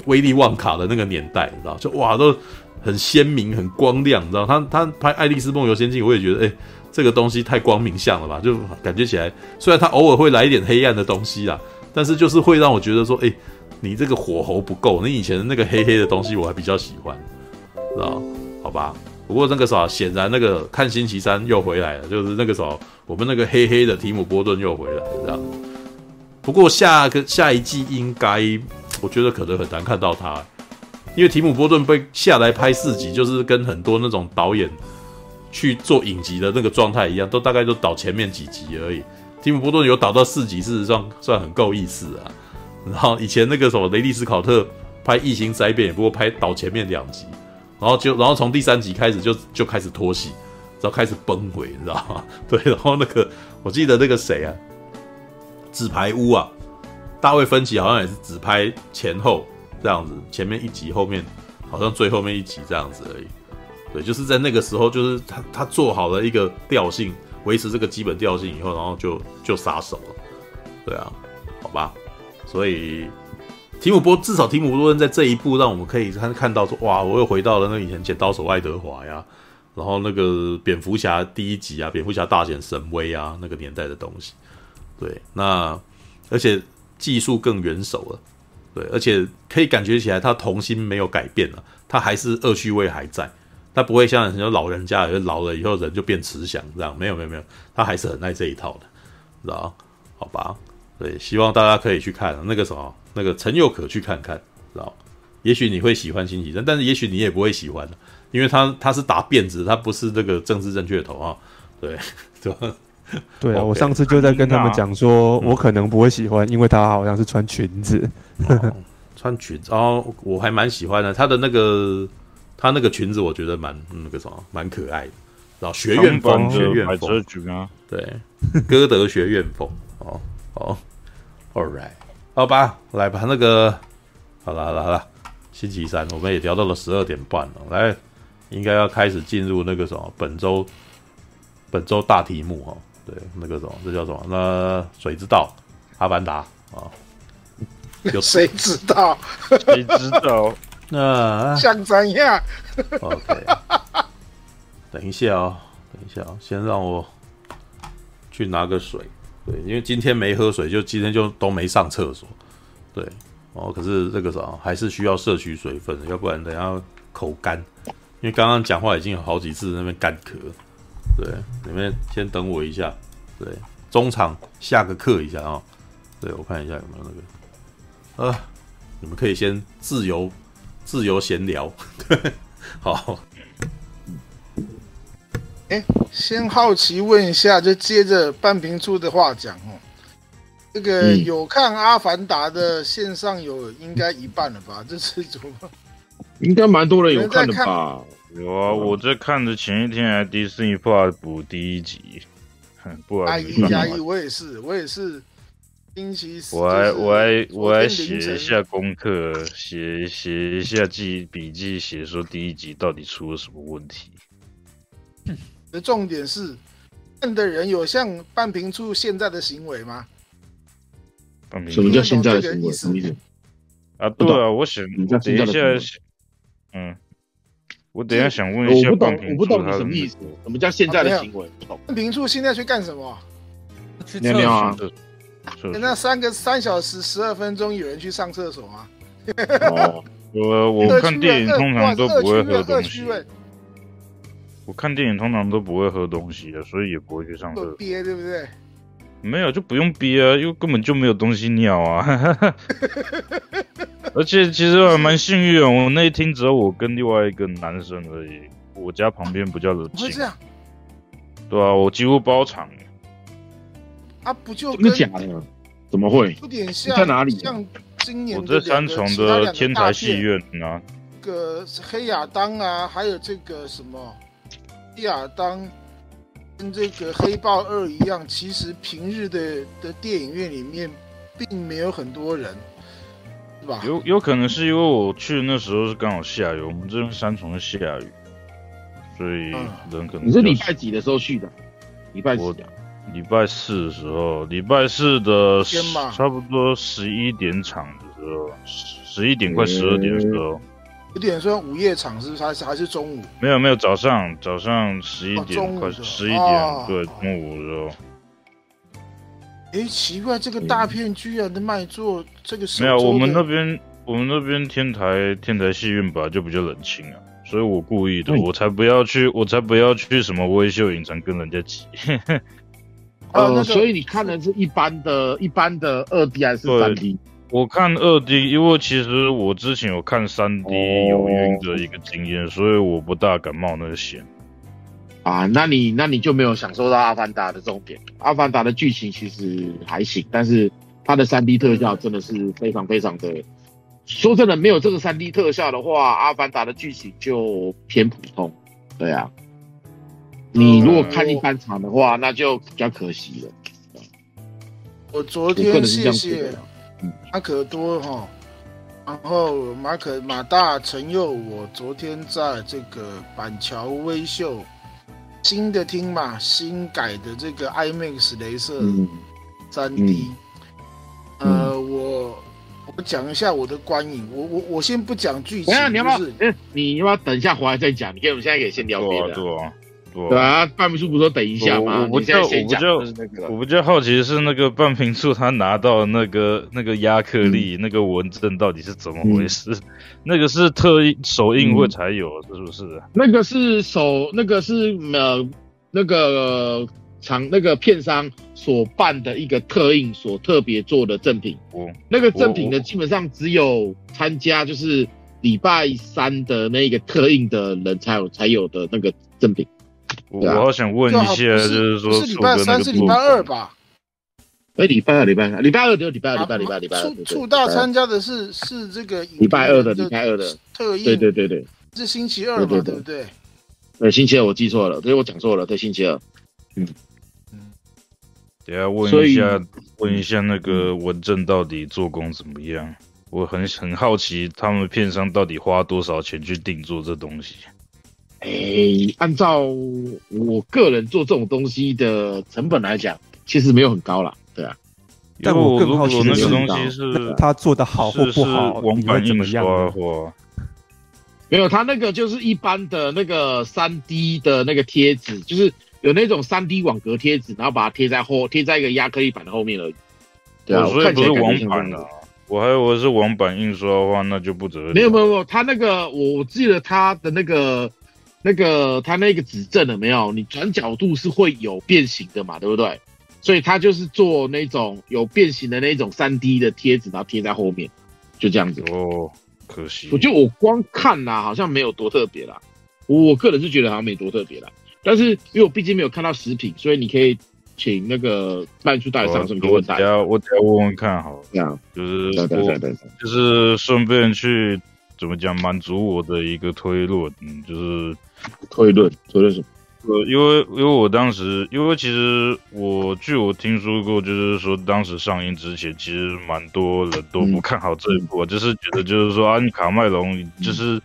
威利旺卡的那个年代，知道，就哇都很鲜明、很光亮，知道。他他拍《爱丽丝梦游仙境》，我也觉得，哎、欸，这个东西太光明相了吧？就感觉起来，虽然他偶尔会来一点黑暗的东西啦，但是就是会让我觉得说，哎、你这个火候不够。你以前的那个黑黑的东西，我还比较喜欢，知道？好吧。不过那个时候，显然那个看星期三又回来了，就是那个时候，我们那个黑黑的提姆波顿又回来了，这样。不过下个下一季应该。我觉得可能很难看到他，因为提姆·波顿被下来拍四集，就是跟很多那种导演去做影集的那个状态一样，都大概都导前面几集而已。提姆·波顿有导到四集，事实上算很够意思啊。然后以前那个什么雷利·斯考特拍《异形灾变》，也不过拍导前面两集，然后就然后从第三集开始就就开始拖戏，然后开始崩毁，你知道吗？对，然后那个我记得那个谁啊，纸牌屋啊。大卫芬奇好像也是只拍前后这样子，前面一集，后面好像最后面一集这样子而已。对，就是在那个时候，就是他他做好了一个调性，维持这个基本调性以后，然后就就撒手了。对啊，好吧。所以提姆波至少提姆波顿在这一部让我们可以看看到说，哇，我又回到了那以前剪刀手爱德华呀，然后那个蝙蝠侠第一集啊，蝙蝠侠大显神威啊，那个年代的东西。对，那而且。技术更元首了，对，而且可以感觉起来他童心没有改变了，他还是恶趣味还在，他不会像很多老人家，老了以后人就变慈祥这样，没有没有没有，他还是很爱这一套的，知道好吧？对，希望大家可以去看那个什么，那个陈又可去看看，知道？也许你会喜欢星期三，但是也许你也不会喜欢，因为他他是打辫子，他不是这个政治正确的头啊。对，对吧？对啊，okay, 我上次就在跟他们讲说，我可能不会喜欢，因为他好像是穿裙子，哦、穿裙子哦，我还蛮喜欢的。他的那个他那个裙子，我觉得蛮那个什么，蛮可爱的。然后学院风，学院风，对，歌德学院风。哦，哦，All right，好吧，来吧，那个，好了，好了，好了，星期三我们也聊到了十二点半了，来，应该要开始进入那个什么本周本周大题目哈。对，那个什么，这叫什么？那谁知道？阿凡达啊？有 谁知道？谁知道？那像怎样？OK，等一下哦，等一下哦，先让我去拿个水。对，因为今天没喝水，就今天就都没上厕所。对，哦，可是这个啥，还是需要摄取水分，要不然等下口干。因为刚刚讲话已经有好几次那边干咳。对，你们先等我一下。对，中场下个课一下啊、哦。对，我看一下有没有那个。啊，你们可以先自由自由闲聊。好。哎，先好奇问一下，就接着半瓶醋的话讲哦。这个有看《阿凡达》的线上有应该一半了吧？这是怎么？应该蛮多人有看的吧？有啊，我在看的前一天还迪士尼发布第一集，不好意思，加一，我也是，我也是星期四，我还我还我还写一下功课，写写一下记笔记，写说第一集到底出了什么问题。的重点是，看的人有像半瓶醋现在的行为吗？什么叫现在的行为？什么意思？啊，对啊，我想等一下，嗯。我等一下想问一下，我不懂，我不懂你什么意思？什么叫现在的行为？半瓶醋现在去干什么？去尿尿啊！那三个三小时十二分钟，有人去上厕所吗？哦，我我看电影通常都不会喝东西。我看电影通常都不会喝东西的，所以也不会去上厕所。憋对不对？没有就不用憋啊，因为根本就没有东西尿啊。而且其实还蛮幸运，我那一天只有我跟另外一个男生而已。我家旁边比较冷清。这样？对啊，我几乎包场。啊，不就真的假的？怎么会？有点像在哪里？像今年我这三重的天台戏院啊。这个黑亚当啊，还有这个什么黑亚当，跟这个黑豹二一样，其实平日的的电影院里面并没有很多人。有有可能是因为我去那时候是刚好下雨，我们这边三重是下雨，所以人可能。你是礼拜几的时候去的？礼拜几？礼拜四的时候，礼拜四的差不多十一点场的时候，十一点快十二点的时候。有点算午夜场是不是？还是还是中午？没有没有，早上早上十一点快十一点，对，中午的时候。哎，奇怪，这个大片居然能卖座，这个没有。我们那边，我们那边天台天台戏院吧就比较冷清啊，所以我故意的，嗯、我才不要去，我才不要去什么微秀影城跟人家挤。呃，那个、所以你看的是一般的、一般的二 D 还是三 D？我看二 D，因为其实我之前有看三 D 有晕的一个经验，哦、所以我不大敢冒那个险。啊，那你那你就没有享受到《阿凡达》的重点。《阿凡达》的剧情其实还行，但是它的三 D 特效真的是非常非常的。说真的，没有这个三 D 特效的话，《阿凡达》的剧情就偏普通。对啊，你如果看一般场的话，那就比较可惜了。我昨天谢谢马可多哈，然后马可马大陈佑，我昨天在这个板桥微秀。新的厅嘛，新改的这个 IMAX 镭射三 D，呃，我我讲一下我的观影，我我我先不讲剧情，你要不要？嗯，你要不要等一下回来再讲？你可以，我们现在可以先聊别的。对啊，对啊，半瓶醋不是说等一下吗？我不就我不就我不就好奇的是那个半瓶醋他拿到那个那个亚克力那个纹证到底是怎么回事？那个是特印手印会才有，是不是？那个是首，那个是呃，那个厂那个片商所办的一个特映所特别做的赠品。哦，那个赠品呢，基本上只有参加就是礼拜三的那个特映的人才有才有的那个赠品。我好想问一下，就是说是礼拜三是礼拜二吧？哎，礼拜二，礼拜二，礼拜二就礼拜二，礼拜礼拜礼拜二。处处大参加的是是这个礼拜二的礼拜二的特意，对对对对，是星期二嘛，对不对？对，星期二我记错了，所以我讲错了，对，星期二。嗯嗯，等下问一下，问一下那个文正到底做工怎么样？我很很好奇，他们片商到底花多少钱去定做这东西？哎、欸，按照我个人做这种东西的成本来讲，其实没有很高啦。对啊。但我更好奇那个东西是他做的好或不好，网版印刷或没有，他那个就是一般的那个三 D 的那个贴纸，就是有那种三 D 网格贴纸，然后把它贴在后，贴在一个亚克力板的后面而已。对啊，所以不是网版的。我还以为是网版印刷的话，那就不得了。没有没有没有，他那个我记得他的那个。那个它那个指正了没有？你转角度是会有变形的嘛，对不对？所以它就是做那种有变形的那种三 D 的贴纸，然后贴在后面，就这样子。哦，可惜。我觉得我光看啦，好像没有多特别啦。我个人是觉得好像没多特别啦。但是因为我毕竟没有看到实品，所以你可以请那个卖出代理商什么给我带。我等下问问看好了，这样就是我就是顺便去怎么讲满足我的一个推论，嗯，就是。推论，推论什么？呃，因为因为我当时，因为其实我据我听说过，就是说当时上映之前，其实蛮多人都不看好这一部，嗯、就是觉得就是说啊，卡麦隆就是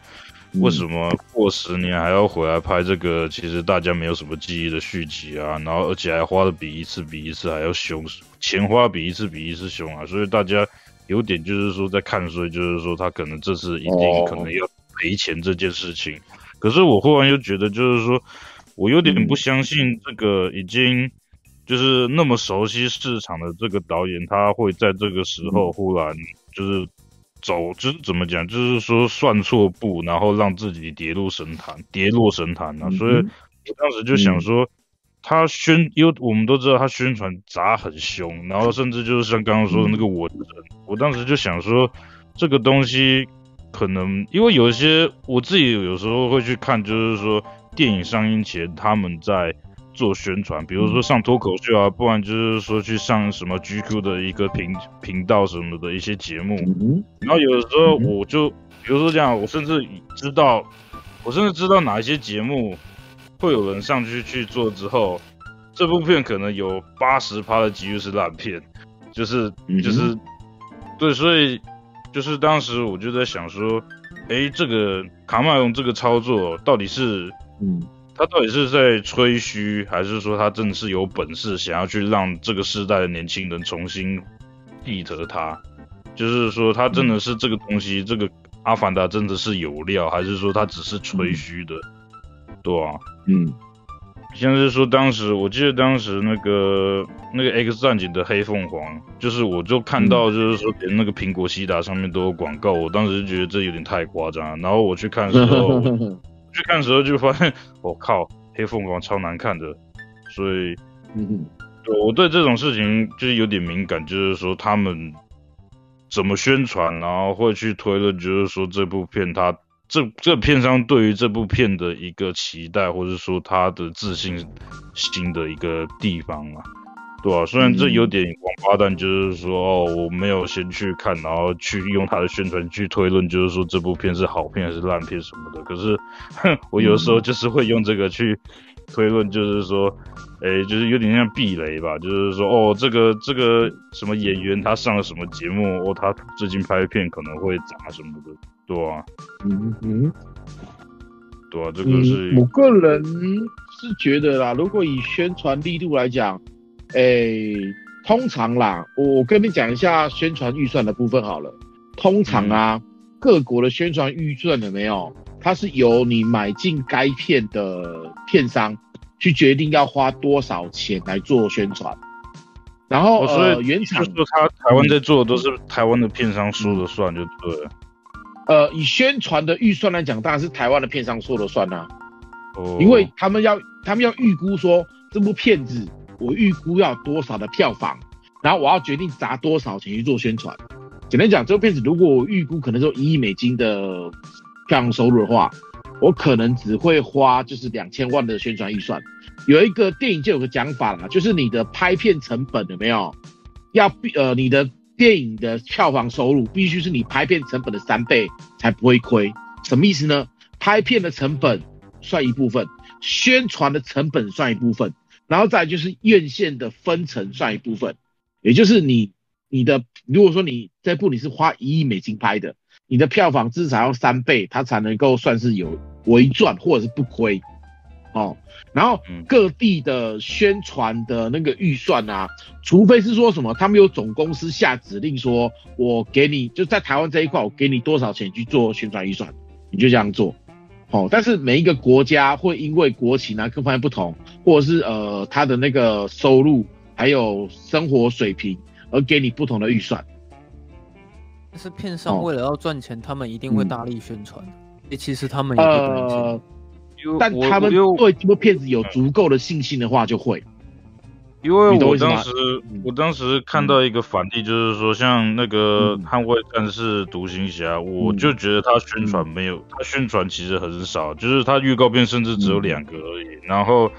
为什么过十年还要回来拍这个？其实大家没有什么记忆的续集啊，然后而且还花的比一次比一次还要凶，钱花比一次比一次凶啊，所以大家有点就是说在看，所以就是说他可能这次一定可能要赔钱这件事情。哦可是我忽然又觉得，就是说，我有点不相信这个已经就是那么熟悉市场的这个导演，他会在这个时候忽然就是走，就是怎么讲，就是说算错步，然后让自己跌入神坛，跌落神坛啊。所以我当时就想说，他宣，因为我们都知道他宣传砸很凶，然后甚至就是像刚刚说的那个文人，我当时就想说，这个东西。可能因为有一些我自己有时候会去看，就是说电影上映前他们在做宣传，比如说上脱口秀啊，不然就是说去上什么 GQ 的一个频频道什么的一些节目。然后有的时候我就，比如说这样，我甚至知道，我甚至知道哪一些节目会有人上去去做之后，这部片可能有八十趴的几率是烂片，就是就是对，所以。就是当时我就在想说，哎，这个卡马龙这个操作到底是，嗯，他到底是在吹嘘，还是说他真的是有本事想要去让这个时代的年轻人重新记得他？就是说他真的是这个东西，嗯、这个阿凡达真的是有料，还是说他只是吹嘘的？嗯、对啊，嗯。像是说，当时我记得当时那个那个 X 战警的黑凤凰，就是我就看到，就是说连那个苹果西达上面都有广告，我当时就觉得这有点太夸张了。然后我去看的时候，去看的时候就发现，我靠，黑凤凰超难看的。所以，嗯，我对这种事情就是有点敏感，就是说他们怎么宣传，然后会去推论，就是说这部片它。这这片商对于这部片的一个期待，或者说他的自信心的一个地方啊，对吧、啊？虽然这有点王八蛋，就是说哦，我没有先去看，然后去用他的宣传去推论，就是说这部片是好片还是烂片什么的。可是，哼，我有时候就是会用这个去推论，就是说，哎，就是有点像避雷吧，就是说哦，这个这个什么演员他上了什么节目，哦，他最近拍片可能会砸什么的。对啊，嗯嗯，对啊，这个是、嗯、我个人是觉得啦，如果以宣传力度来讲，哎、欸，通常啦，我跟你讲一下宣传预算的部分好了。通常啊，嗯、各国的宣传预算有没有？它是由你买进该片的片商去决定要花多少钱来做宣传。然后，所以、哦、原厂就是他台湾在做的都是台湾的片商说了算，就对了。呃，以宣传的预算来讲，当然是台湾的片商说了算呐、啊。哦。因为他们要，他们要预估说这部片子我预估要多少的票房，然后我要决定砸多少钱去做宣传。简单讲，这部片子如果我预估可能说一亿美金的票房收入的话，我可能只会花就是两千万的宣传预算。有一个电影就有个讲法啦，就是你的拍片成本有没有要必呃你的电影的票房收入必须是你拍片成本的三倍才不会亏。什么意思呢？拍片的成本算一部分，宣传的成本算一部分，然后再就是院线的分成算一部分。也就是你你的如果说你这部你是花一亿美金拍的，你的票房至少要三倍，它才能够算是有微赚或者是不亏。哦，然后各地的宣传的那个预算啊，除非是说什么他们有总公司下指令说，我给你就在台湾这一块，我给你多少钱去做宣传预算，你就这样做。哦，但是每一个国家会因为国情啊各方面不同，或者是呃他的那个收入还有生活水平而给你不同的预算。但是片商为了要赚钱，哦、他们一定会大力宣传。嗯、其实他们也不赚钱。呃但他们对这部片子有足够的信心的话，就会。因为我当时，我当时看到一个反例，就是说，像那个《捍卫战士》《独行侠》，我就觉得他宣传没有，他宣传其实很少，就是他预告片甚至只有两个而已。然后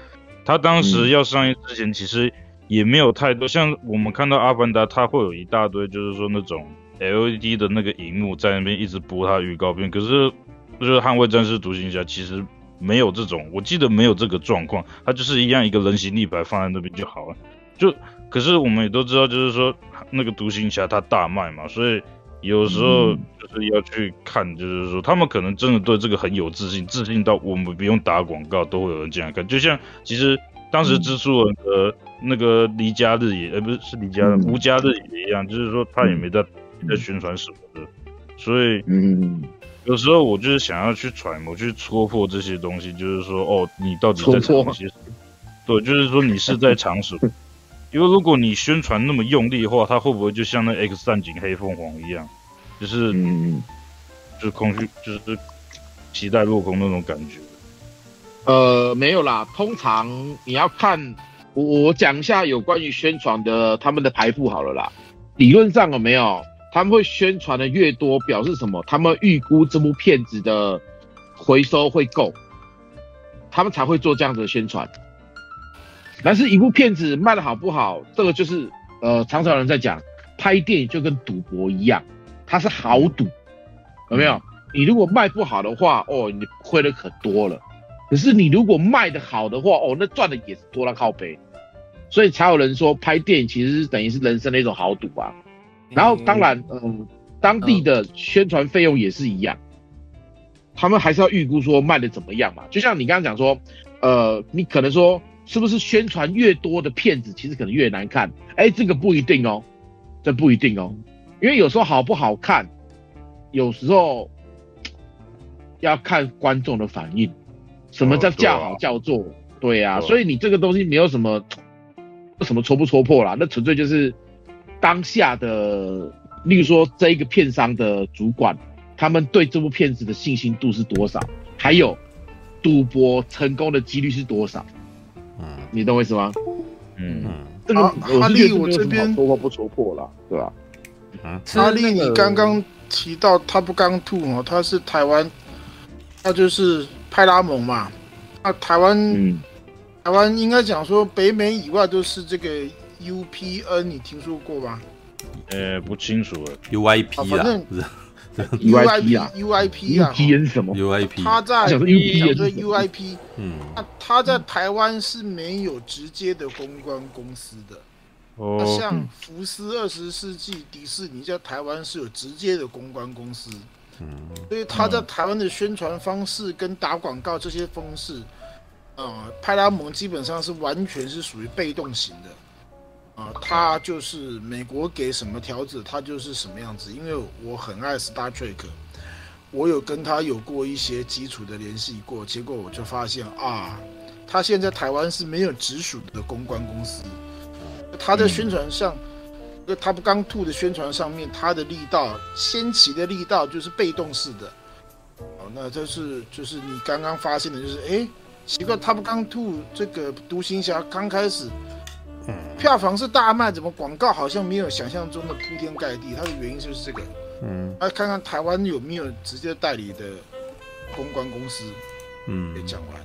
他当时要上映之前，其实也没有太多。像我们看到《阿凡达》，他会有一大堆，就是说那种 LED 的那个荧幕在那边一直播他预告片。可是就是《捍卫战士》《独行侠》，其实。没有这种，我记得没有这个状况，它就是一样一个人形立牌放在那边就好了。就可是我们也都知道，就是说那个独行侠他大卖嘛，所以有时候就是要去看，就是说他们可能真的对这个很有自信，自信到我们不用打广告都会有人这样看。就像其实当时蜘蛛人的那个离家日也，呃不是是离家无家日也一样，就是说他也没在在宣传什么的，所以嗯。有时候我就是想要去揣摩，去戳破这些东西，就是说，哦，你到底在尝些什么？对，就是说你是在尝试。因为如果你宣传那么用力的话，它会不会就像那 X 战警黑凤凰一样，就是嗯，就是空虚，就是期待落空那种感觉？呃，没有啦。通常你要看，我我讲一下有关于宣传的他们的排布好了啦。理论上有没有？他们会宣传的越多，表示什么？他们预估这部片子的回收会够，他们才会做这样子的宣传。但是，一部片子卖的好不好，这个就是呃，常常有人在讲，拍电影就跟赌博一样，它是豪赌，有没有？你如果卖不好的话，哦，你亏的可多了。可是你如果卖的好的话，哦，那赚的也是多了靠背。所以才有人说，拍电影其实是等于是人生的一种豪赌啊。然后当然，嗯，当地的宣传费用也是一样，他们还是要预估说卖的怎么样嘛。就像你刚刚讲说，呃，你可能说是不是宣传越多的片子，其实可能越难看？哎，这个不一定哦，这不一定哦，因为有时候好不好看，有时候要看观众的反应。什么叫叫好叫座？对呀，所以你这个东西没有什么 什么戳不戳破啦，那纯粹就是。当下的，例如说这一个片商的主管，他们对这部片子的信心度是多少？还有赌博成功的几率是多少？嗯，你懂我意思吗？嗯，这个哈利，我这边戳破不戳破了，对吧？啊，哈利，你刚刚提到 Top Gun 2哦，他是台湾，他就是派拉蒙嘛。那台湾，嗯、台湾应该讲说北美以外都是这个。UPN 你听说过吗？呃，不清楚了。UIP 啊，反正 UIP 啊，UIP 啊，UPN 什么？UIP。他在讲说 UIP，嗯，那他在台湾是没有直接的公关公司的。哦。像福斯二十世纪迪士尼在台湾是有直接的公关公司。嗯。所以他在台湾的宣传方式跟打广告这些方式，啊、呃，派拉蒙基本上是完全是属于被动型的。啊，他就是美国给什么条子，他就是什么样子。因为我很爱 Star Trek，我有跟他有过一些基础的联系过，结果我就发现啊，他现在台湾是没有直属的公关公司，他的宣传上，那他不刚吐的宣传上面，他的力道，掀起的力道就是被动式的。哦，那这是就是你刚刚发现的，就是哎，奇怪，他不刚吐这个独行侠刚开始。票房是大卖，怎么广告好像没有想象中的铺天盖地？它的原因就是这个。嗯，那看看台湾有没有直接代理的公关公司？嗯，也讲完。